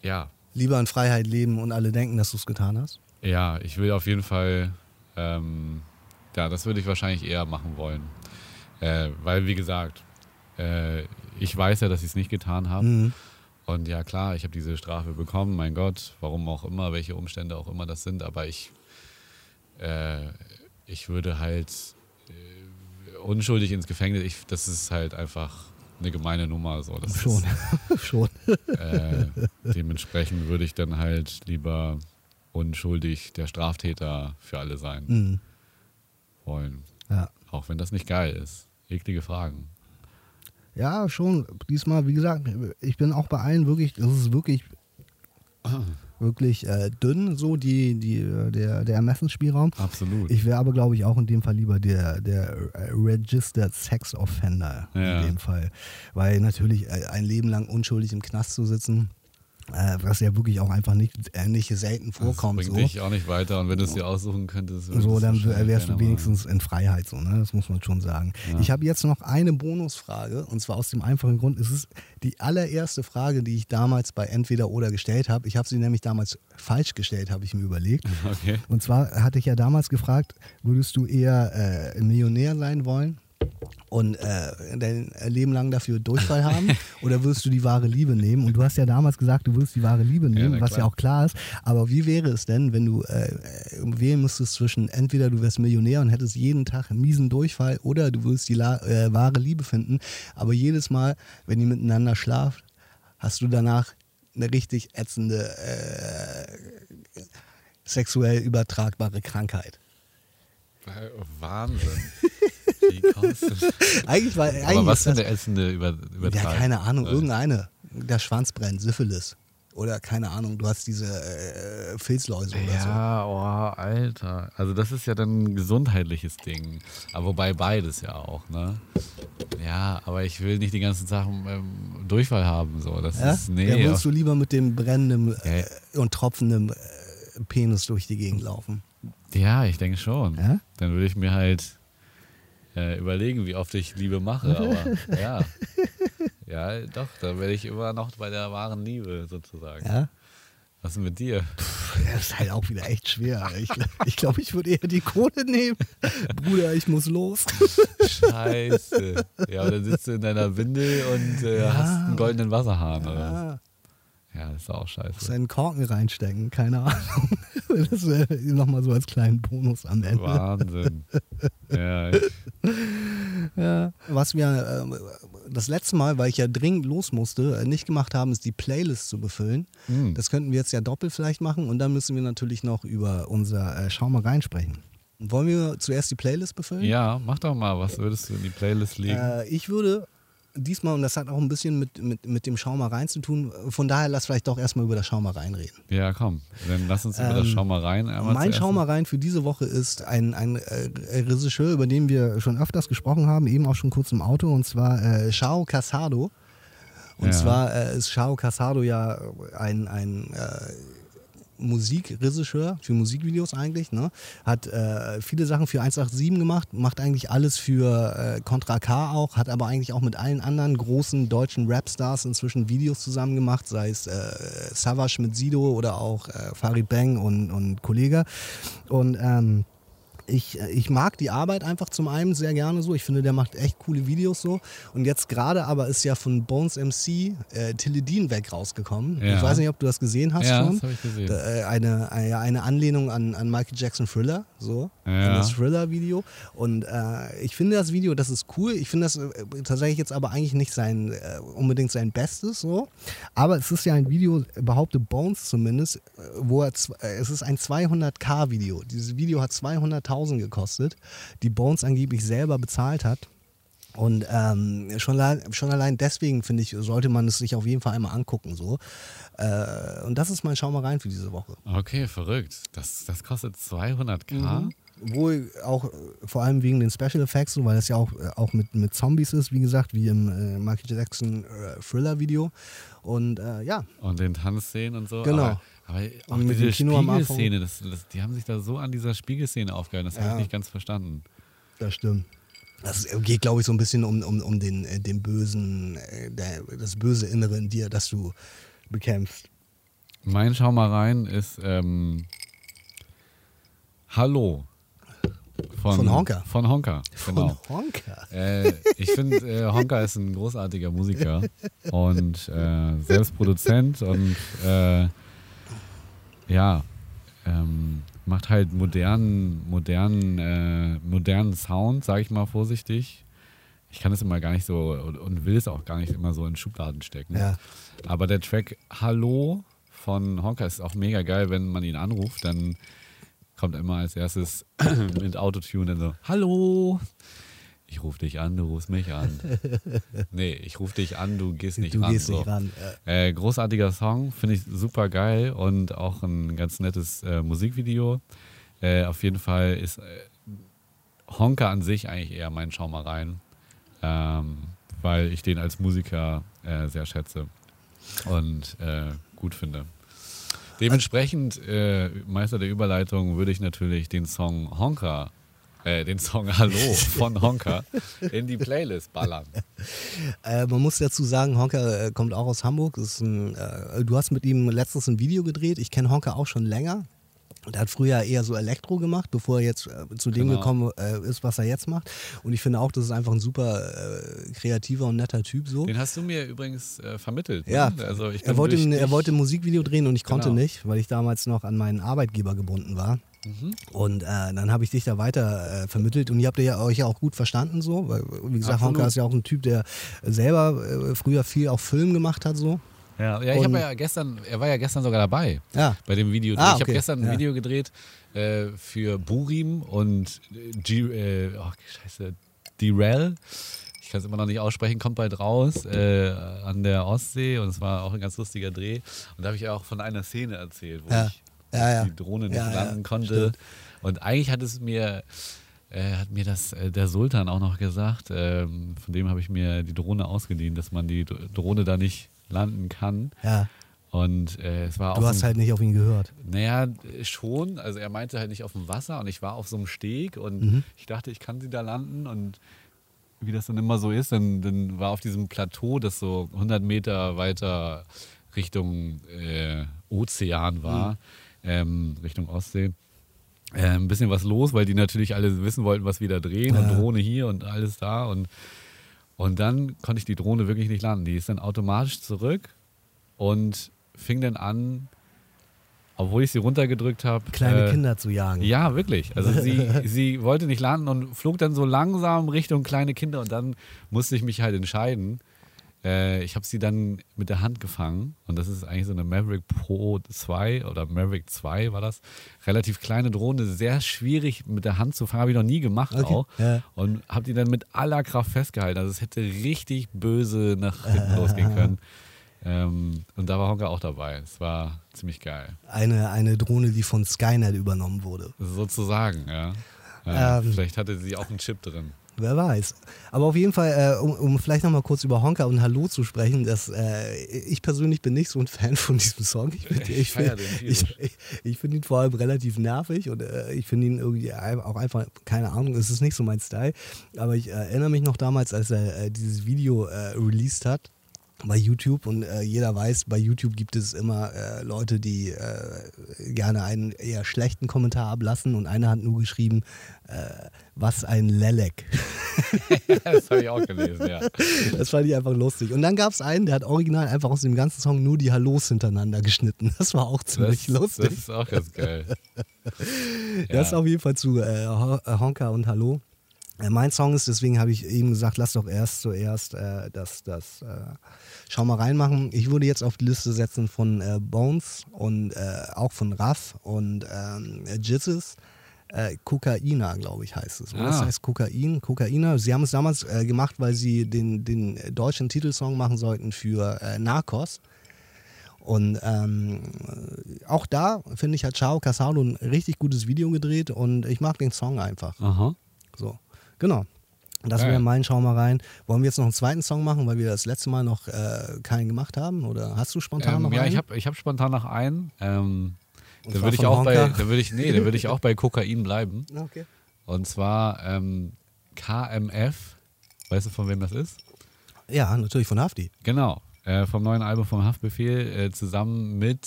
ja, Lieber in Freiheit leben und alle denken, dass du es getan hast? ja, ich will auf jeden Fall, ähm, ja, das würde ich wahrscheinlich eher machen wollen. Äh, weil, wie gesagt, äh, ich weiß ja, dass ich es nicht getan habe. Mhm. Und ja, klar, ich habe diese Strafe bekommen, mein Gott, warum auch immer, welche Umstände auch immer das sind, aber ich, äh, ich würde halt äh, unschuldig ins Gefängnis, ich, das ist halt einfach eine gemeine Nummer. So. Das Schon. Schon. Ist, äh, dementsprechend würde ich dann halt lieber unschuldig der Straftäter für alle sein Mhm. wollen. Ja. Auch wenn das nicht geil ist. Eklige Fragen. Ja, schon. Diesmal, wie gesagt, ich bin auch bei allen wirklich, das ist wirklich, wirklich äh, dünn, so die, die, äh, der, der Ermessensspielraum. Absolut. Ich wäre aber, glaube ich, auch in dem Fall lieber der, der äh, Registered Sex Offender Ja. in dem Fall. Weil natürlich äh, ein Leben lang unschuldig im Knast zu sitzen, was ja wirklich auch einfach nicht, äh, nicht selten vorkommt. das So. bringt dich auch nicht weiter und wenn du es dir aussuchen könntest, So, dann wärst du wenigstens in Freiheit, so, ne? Das muss man schon sagen. Ja. Ich habe jetzt noch eine Bonusfrage und zwar aus dem einfachen Grund, es ist die allererste Frage, die ich damals bei Entweder oder gestellt habe. Ich habe sie nämlich damals falsch gestellt, habe ich mir überlegt. Okay. Und zwar hatte ich ja damals gefragt, würdest du eher äh, Millionär sein wollen? Und äh, dein Leben lang dafür Durchfall haben? oder würdest du die wahre Liebe nehmen? Und du hast ja damals gesagt, du würdest die wahre Liebe nehmen, na was ja auch klar ist. Aber wie wäre es denn, wenn du äh, äh, wählen müsstest zwischen entweder du wärst Millionär und hättest jeden Tag einen miesen Durchfall oder du würdest die La äh, wahre Liebe finden, aber jedes Mal, wenn ihr miteinander schlaft, hast du danach eine richtig ätzende äh, sexuell übertragbare Krankheit. Wahnsinn. Wie du? Eigentlich war eigentlich Aber was für eine ätzende Über Ja, Übertragung? keine Ahnung, irgendeine. Der Schwanz brennt, Syphilis. Oder keine Ahnung, du hast diese äh, Filzläuse oder so. Ja, oh, Alter. Also das ist ja dann ein gesundheitliches Ding. Aber wobei beides ja auch, ne? Ja, aber ich will nicht die ganzen Sachen ähm, Durchfall haben. So. Das Ja? ist, nee. ja, würdest du lieber mit dem brennenden äh, Ja. und tropfenden äh, Penis durch die Gegend laufen? ja, ich denke schon. Ja? Dann würde ich mir halt äh, überlegen, wie oft ich Liebe mache. Aber ja. Ja, doch, da werde ich immer noch bei der wahren Liebe sozusagen. Ja? Was ist mit dir? Das ist halt auch wieder echt schwer. Ich, ich glaube, ich würde eher die Kohle nehmen. Bruder, ich muss los. Scheiße. Ja, und dann sitzt du in deiner Windel und äh, Ja. hast einen goldenen Wasserhahn. Oder? was? Ja, das ist auch muss scheiße. einen Korken reinstecken, keine Ahnung. Das wäre nochmal so als kleinen Bonus am Ende. Wahnsinn. Ja, Ja. Was wir äh, das letzte Mal, weil ich ja dringend los musste, äh, nicht gemacht haben, ist die Playlist zu befüllen. Hm. Das könnten wir jetzt ja doppelt vielleicht machen und dann müssen wir natürlich noch über unser äh, Schau mal rein sprechen. Wollen wir zuerst die Playlist befüllen? ja, mach doch mal. Was würdest du in die Playlist legen? Äh, ich würde diesmal, und das hat auch ein bisschen mit, mit, mit dem Schau mal rein zu tun, von daher lass vielleicht doch erstmal über das Schau mal rein reden. ja, komm. Dann lass uns über das ähm, Schau mal rein. Einmal mein zuerst. Schau mal rein für diese Woche ist ein, ein äh, Regisseur, über den wir schon öfters gesprochen haben, eben auch schon kurz im Auto, und zwar äh, Shao Casado. Und Ja. zwar äh, ist Shao Casado ja ein, ein äh, Musikregisseur für Musikvideos eigentlich. Ne? Hat äh, viele Sachen für 187 gemacht, macht eigentlich alles für äh, Contra K auch, hat aber eigentlich auch mit allen anderen großen deutschen Rapstars inzwischen Videos zusammen gemacht, sei es äh, Savage mit Sido oder auch äh, Farid Bang und, und Kollege. Und ähm, ich, ich mag die Arbeit einfach zum einen sehr gerne so. Ich finde, der macht echt coole Videos so. Und jetzt gerade aber ist ja von Bones MC äh, Teledin weg rausgekommen. Ja. Ich weiß nicht, ob du das gesehen hast Ja, schon. das habe ich gesehen. Äh, eine, eine, eine Anlehnung an, an Michael Jackson Thriller, so. Ja. Das Thriller-Video. Und äh, ich finde das Video, das ist cool. Ich finde das äh, tatsächlich jetzt aber eigentlich nicht sein, äh, unbedingt sein Bestes, so. Aber es ist ja ein Video, behaupte Bones zumindest, äh, wo er, äh, es ist ein 200k-Video. Dieses Video hat 200.000 gekostet, die Bones angeblich selber bezahlt hat. Und ähm, schon, allein, schon allein deswegen, finde ich, sollte man es sich auf jeden Fall einmal angucken. So. Äh, und das ist mein Schau mal rein für diese Woche. Okay, verrückt. Das, das kostet 200k? Mhm. Wohl auch äh, vor allem wegen den Special Effects, so, weil das ja auch, äh, auch mit, mit Zombies ist, wie gesagt, wie im äh, Michael Jackson äh, Thriller-Video. Und äh, ja, Und den Tanzszenen und so. Genau. Aber, aber auch Und mit diese. Spiegelszene, das, das, die haben sich da so an dieser Spiegelszene aufgehalten. Das habe Ja. ich nicht ganz verstanden. das stimmt. Das geht, glaube ich, so ein bisschen um, um, um den, äh, den bösen, äh, der, das böse Innere in dir, das du bekämpfst. Mein Schau mal rein ist ähm, Hallo. Von Honka. Von Honka, genau. Von Honka. Äh, ich finde, äh, Honka ist ein großartiger Musiker und äh, selbst Produzent und äh, ja, ähm, macht halt modernen, modernen, äh, modernen Sound, sage ich mal vorsichtig. Ich kann es immer gar nicht so und, will es auch gar nicht immer so in Schubladen stecken. Ja. Aber der Track Hallo von Honka ist auch mega geil, wenn man ihn anruft, dann kommt immer als erstes mit Autotune dann so, Hallo, ich rufe dich an, du rufst mich an. nee, ich rufe dich an, du gehst nicht du ran. gehst so. nicht ran. Äh, großartiger Song, finde ich super geil und auch ein ganz nettes äh, Musikvideo. Äh, auf jeden Fall ist äh, Honka an sich eigentlich eher mein Schau mal rein, ähm, weil ich den als Musiker äh, sehr schätze und äh, gut finde. Dementsprechend, Meister der Überleitung, würde ich natürlich den Song Honka, äh, den Song Hallo von Honka in die Playlist ballern. Äh, man muss dazu sagen, Honka äh, kommt auch aus Hamburg. Ein, äh, du hast mit ihm letztens ein Video gedreht. Ich kenne Honka auch schon länger. Und er hat früher eher so Elektro gemacht, bevor er jetzt zu dem Genau. gekommen ist, was er jetzt macht. Und ich finde auch, das ist einfach ein super äh, kreativer und netter Typ so. Den hast du mir übrigens äh, vermittelt. Ne? Ja, also ich er wollte, ein, er wollte ein Musikvideo drehen und ich konnte Genau. nicht, weil ich damals noch an meinen Arbeitgeber gebunden war. Mhm. Und äh, dann habe ich dich da weiter äh, vermittelt und ihr habt ja euch ja auch gut verstanden so, weil wie gesagt. Honka ist ja auch ein Typ, der selber äh, früher viel auch Film gemacht hat so. Ja, ja ich habe ja gestern, er war ja gestern sogar dabei Ja. bei dem Video. Ah, ich habe okay, gestern ein ja. Video gedreht äh, für Burim und äh, G, äh, oh, scheiße, Direl. Ich kann es immer noch nicht aussprechen, kommt bald raus äh, an der Ostsee und es war auch ein ganz lustiger Dreh. Und da habe ich auch von einer Szene erzählt, wo Ja. ich Ja, ja. die Drohne nicht landen konnte. stimmt. Und eigentlich hat es mir, äh, hat mir das äh, der Sultan auch noch gesagt. Ähm, von dem habe ich mir die Drohne ausgeliehen, dass man die Dr- Drohne da nicht landen kann. Ja, Und äh, es war du hast halt nicht auf ihn gehört. naja, schon. Also er meinte halt nicht auf dem Wasser und ich war auf so einem Steg und Mhm. ich dachte, ich kann sie da landen und wie das dann immer so ist, dann, dann war auf diesem Plateau, das so 100 Meter weiter Richtung äh, Ozean war, Mhm. Ähm, Richtung Ostsee. Äh, ein bisschen was los, weil die natürlich alle wissen wollten, was wir da drehen und Ja. Drohne hier und alles da und und dann konnte ich die Drohne wirklich nicht landen. Die ist dann automatisch zurück und fing dann an, obwohl ich sie runtergedrückt habe. Kleine äh, Kinder zu jagen. Ja, wirklich. Also sie, sie wollte nicht landen und flog dann so langsam Richtung kleine Kinder und dann musste ich mich halt entscheiden. Äh, ich habe sie dann mit der Hand gefangen und das ist eigentlich so eine Maverick Pro 2 oder Maverick 2 war das. Relativ kleine Drohne, sehr schwierig mit der Hand zu fangen, habe ich noch nie gemacht Okay, auch. ja. Und habe die dann mit aller Kraft festgehalten. Also es hätte richtig böse nach hinten losgehen können. Ähm, und da war Honka auch dabei. Es war ziemlich geil. Eine, eine Drohne, die von Skynet übernommen wurde. Sozusagen, ja. ja Ähm. vielleicht hatte sie auch einen Chip drin. Wer weiß. Aber auf jeden Fall, äh, um, um vielleicht nochmal kurz über Honka und Hallo zu sprechen, das, äh, ich persönlich bin nicht so ein Fan von diesem Song. Ich, find- Ich ich, find- den ich, ich, ich finde ihn vor allem relativ nervig und äh, ich finde ihn irgendwie auch einfach, keine Ahnung, es ist nicht so mein Style. Aber ich erinnere mich noch damals, als er äh, dieses Video äh, released hat bei YouTube und äh, jeder weiß, bei YouTube gibt es immer äh, Leute, die äh, gerne einen eher schlechten Kommentar ablassen und einer hat nur geschrieben, äh, was ein Lelek. das habe ich auch gelesen, ja. Das fand ich einfach lustig. Und dann gab es einen, der hat original einfach aus dem ganzen Song nur die Hallos hintereinander geschnitten. Das war auch ziemlich Das, lustig. das ist auch ganz geil. Das auf jeden Fall zu äh, äh, Honka und Hallo. Äh, mein Song ist, deswegen habe ich eben gesagt, lass doch erst zuerst äh, das, das äh, Schau mal reinmachen. Ich würde jetzt auf die Liste setzen von äh, Bones und äh, auch von Raff und ähm, Jizzes. Äh, Kokaina, glaube ich, heißt es. Oder? Das Ah. heißt Kokain, Kokaina. Sie haben es damals äh, gemacht, weil sie den, den deutschen Titelsong machen sollten für äh, Narcos. Und ähm, auch da, finde ich, hat Chao Casado ein richtig gutes Video gedreht und ich mag den Song einfach. Aha. So, genau. Das wäre mein Schau mal rein. Wollen wir jetzt noch einen zweiten Song machen, weil wir das letzte Mal noch äh, keinen gemacht haben? Oder hast du spontan Ähm, noch ja, einen? ich habe ich hab spontan noch einen. Ähm, da würde ich auch bei, Honka. da würde ich, nee, da würde ich auch bei Kokain bleiben. Okay. Und zwar ähm, KMF. Weißt du, von wem das ist? Ja, natürlich von Hafti. Genau. Äh, vom neuen Album vom Haftbefehl äh, zusammen mit.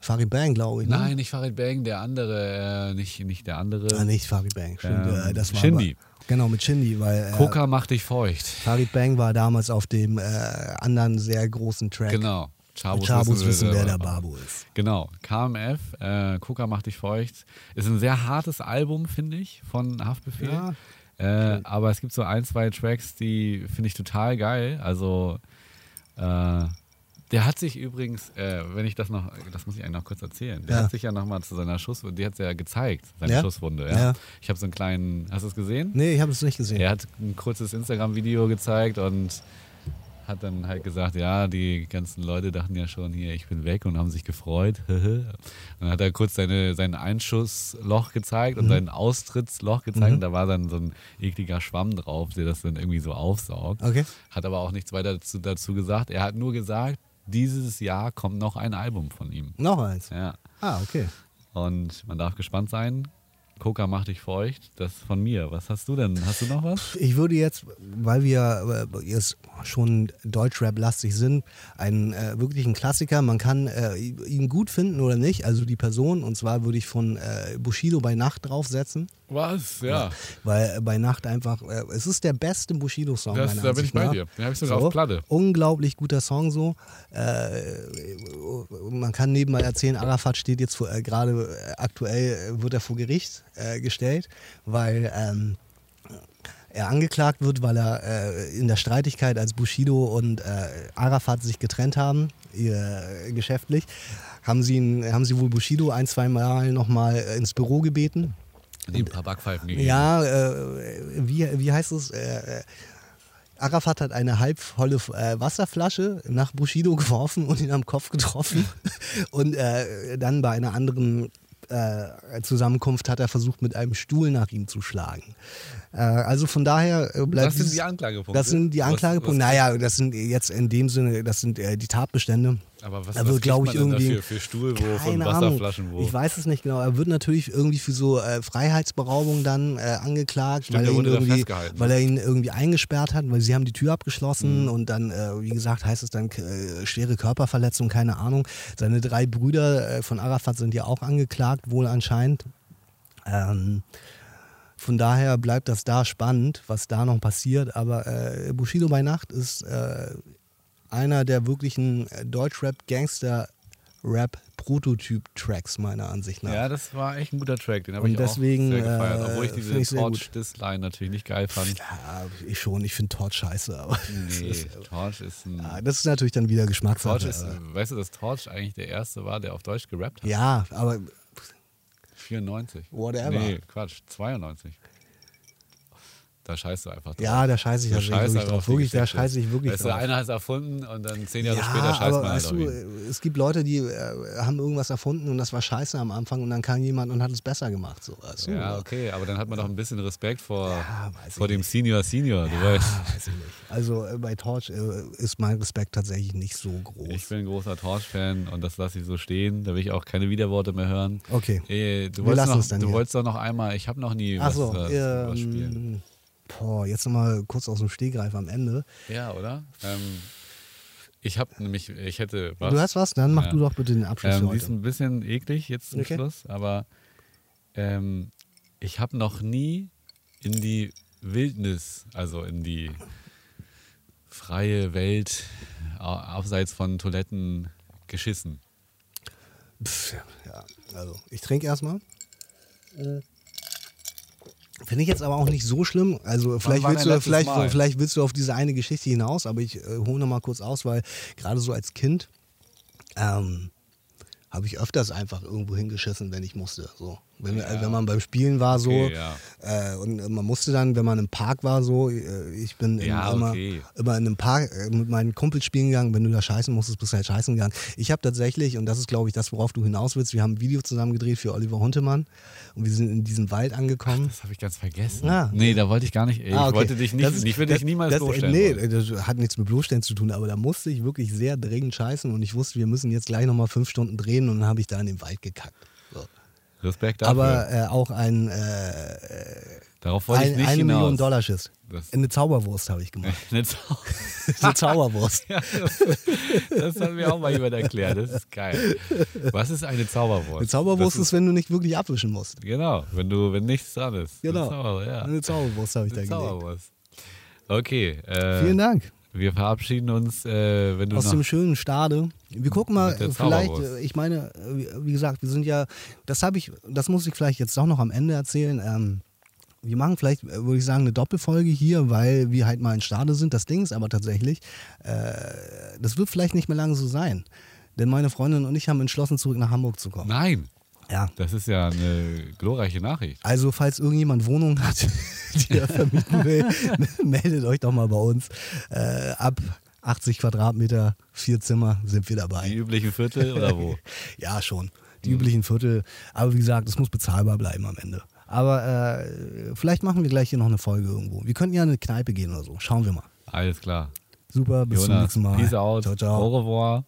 Farid Bang, glaube ich. Ne? Nein, nicht Farid Bang, der andere, äh, nicht, nicht der andere. Ah, nicht Farid Bang. Stimmt, Ähm, äh, das war Shindy. Aber, genau, mit Shindy, weil äh, Coca macht dich feucht. Farid Bang war damals auf dem äh, anderen sehr großen Track. Genau. Chabos, Chabos wissen, wer der. Babu ist. Genau, KMF, äh, Coca macht dich feucht. Ist ein sehr hartes Album, finde ich, von Haftbefehl. Ja. Äh, aber es gibt so ein, zwei Tracks, die finde ich total geil. Also, äh, der hat sich übrigens, äh, wenn ich das noch, das muss ich eigentlich noch kurz erzählen, der Ja. hat sich ja nochmal zu seiner Schusswunde, die hat es ja gezeigt, seine Ja? Schusswunde. Ja. Ich habe so einen kleinen, hast du es gesehen? Nee, ich habe es nicht gesehen. Er hat ein kurzes Instagram-Video gezeigt und hat dann halt gesagt, ja, die ganzen Leute dachten ja schon hier, ich bin weg und haben sich gefreut. und dann hat er kurz seine, sein Einschussloch gezeigt und Mhm. sein Austrittsloch gezeigt und da war dann so ein ekliger Schwamm drauf, der das dann irgendwie so aufsaugt. Okay. Hat aber auch nichts weiter dazu, dazu gesagt. Er hat nur gesagt, dieses Jahr kommt noch ein Album von ihm. Noch eins. Ja. Ah, okay. Und man darf gespannt sein. Coca macht dich feucht. Das von mir. Was hast du denn? Hast du noch was? Ich würde jetzt, weil wir äh, jetzt schon Deutschrap-lastig sind, einen äh, wirklichen Klassiker, man kann äh, ihn gut finden oder nicht, also die Person, und zwar würde ich von äh, Bushido bei Nacht draufsetzen, Was? Ja. weil äh, bei Nacht einfach, äh, es ist der beste Bushido-Song. Da bin Ansicht ich bei nach. dir. Den habe ich sogar So, auf Platte. Unglaublich guter Song so. Äh, man kann nebenbei erzählen, Arafat steht jetzt äh, gerade äh, aktuell äh, wird er vor Gericht gestellt, weil ähm, er angeklagt wird, weil er äh, in der Streitigkeit, als Bushido und äh, Arafat sich getrennt haben, äh, geschäftlich, haben sie, ihn, haben sie wohl Bushido ein, zwei Mal nochmal ins Büro gebeten ein paar Backpfeifen gegeben. Ja, äh, wie, wie heißt es? Äh, äh, Arafat hat eine halbvolle äh, Wasserflasche nach Bushido geworfen und ihn am Kopf getroffen. und äh, dann bei einer anderen äh, Zusammenkunft hat er versucht, mit einem Stuhl nach ihm zu schlagen. Äh, also von daher äh, bleibt Das sind die Anklagepunkte. Das sind die Was- Anklagepunkte. was- naja, das sind jetzt in dem Sinne, das sind äh, die Tatbestände. Aber was, was wird, glaub kriegt ich, irgendwie- dafür? Für Stuhlwurf und. Wasserflaschenwurf. Ich weiß es nicht genau. Er wird natürlich irgendwie für so äh, Freiheitsberaubung dann äh, angeklagt, Stimmt, weil, er er ihn irgendwie, festgehalten. ne? weil er ihn irgendwie eingesperrt hat, weil sie haben die Tür abgeschlossen Mhm. und dann, äh, wie gesagt, heißt es dann schwere Körperverletzung, keine Ahnung. Seine drei Brüder von Arafat sind ja auch angeklagt, wohl anscheinend. Ähm, von daher bleibt das da spannend, was da noch passiert. Aber äh, Bushido bei Nacht ist äh, einer der wirklichen äh, Deutschrap-Gangster-Rap-Prototyp-Tracks meiner Ansicht nach. Ja, das war echt ein guter Track, den habe ich deswegen, auch sehr gefeiert. äh, Obwohl ich finde diese ich sehr gut. Torch-Diss-Line natürlich nicht geil fand. Ja, ich schon. Ich finde Torch scheiße, aber Nee, ist, Torch ist ein... ja, das ist natürlich dann wieder Geschmackssache. Torch ist, weißt du, dass Torch eigentlich der erste war, der auf Deutsch gerappt hat? ja, aber 94. Whatever. Nee, Quatsch, 92. Da scheißt du einfach drauf. ja, da scheiße ich Du tatsächlich scheißt wirklich einfach drauf. Wirklich, da scheiße ich wirklich Weißt du, drauf. einer hat es erfunden und dann zehn Jahre ja, später scheißt aber man halt weißt du, es gibt Leute, die äh, haben irgendwas erfunden und das war scheiße am Anfang und dann kam jemand und hat es besser gemacht. So, du? Ja, okay, aber dann hat man doch ein bisschen Respekt vor, Ja, vor dem nicht. Senior Senior, du Ja, weißt. weiß ich nicht. Also äh, bei Torch äh, ist mein Respekt tatsächlich nicht so groß. Ich bin ein großer Torch-Fan und das lasse ich so stehen. Da will ich auch keine Widerworte mehr hören. okay. Äh, du Wir wolltest, noch, du wolltest doch noch einmal, ich habe noch nie was, Achso, was, was spielen. Ähm, boah, jetzt nochmal kurz aus dem Stegreif am Ende. Ja, oder? Ähm, ich habe nämlich, ich hätte was. Du hast was? Dann mach Ja. du doch bitte den Abschluss für Ähm, die ist heute. ein bisschen eklig jetzt zum Okay. Schluss, aber ähm, ich habe noch nie in die Wildnis, also in die freie Welt abseits von Toiletten geschissen. Pff, ja, also ich trinke erstmal. Finde ich jetzt aber auch nicht so schlimm. Also vielleicht willst, du, vielleicht, Mal? vielleicht willst du auf diese eine Geschichte hinaus, aber ich äh, hole nochmal kurz aus, weil gerade so als Kind ähm, habe ich öfters einfach irgendwo hingeschissen, wenn ich musste. So. Wenn, Ja. wenn man beim Spielen war so Okay, ja. äh, und äh, man musste dann, wenn man im Park war so, äh, ich bin in, Ja, immer, okay. immer in einem Park äh, mit meinen Kumpels spielen gegangen, wenn du da scheißen musstest, bist du halt scheißen gegangen. Ich habe tatsächlich, und das ist glaube ich das, worauf du hinaus willst, wir haben ein Video zusammen gedreht für Oliver Huntemann und wir sind in diesem Wald angekommen. Das habe ich ganz vergessen. Ah. Nee, da wollte ich gar nicht. Ich Ah, okay. wollte dich nicht, Das ist- ich würde dich niemals das, bloßstellen. Nee, wollen. das hat nichts mit bloßstellen zu tun, aber da musste ich wirklich sehr dringend scheißen und ich wusste, wir müssen jetzt gleich nochmal fünf Stunden drehen und dann habe ich da in den Wald gekackt. Respekt dafür. Aber äh, auch ein, äh, Darauf wollte ich ein nicht eine hinaus. Million Dollar Schiss. Das- Eine Zauberwurst habe ich gemacht. Eine Zau- Eine Zauberwurst. Ja, das, das hat mir auch mal jemand erklärt. Das ist geil. Was ist eine Zauberwurst? Eine Zauberwurst das ist, wenn du nicht wirklich abwischen musst. Genau, wenn du, wenn nichts dran ist. Genau. Eine Zauber, ja. Eine Zauberwurst habe ich da Eine gelegt. Zauberwurst. Okay. Äh, Vielen Dank. Wir verabschieden uns, äh, wenn du Aus dem schönen Stade. Wir gucken mal, vielleicht, äh, ich meine, äh, wie- wie gesagt, wir sind ja, das habe ich, das muss ich vielleicht jetzt doch noch am Ende erzählen. Ähm, wir machen vielleicht, äh, würde ich sagen, eine Doppelfolge hier, weil wir halt mal in Stade sind. Das Ding ist aber tatsächlich, äh, das wird vielleicht nicht mehr lange so sein. Denn meine Freundin und ich haben entschlossen, zurück nach Hamburg zu kommen. Nein, Ja. das ist ja eine glorreiche Nachricht. Also, falls irgendjemand Wohnungen hat, die er vermieten will, meldet euch doch mal bei uns. Äh, ab 80 Quadratmeter, vier Zimmer sind wir Die dabei. üblichen Viertel oder wo? Ja, schon. Die üblichen Viertel. Aber wie gesagt, es muss bezahlbar bleiben am Ende. Aber äh, vielleicht machen wir gleich hier noch eine Folge irgendwo. Wir könnten ja in eine Kneipe gehen oder so. Schauen wir mal. Alles klar. Super, bis zum Jonas, nächsten Mal. peace out. Ciao, ciao. Au revoir.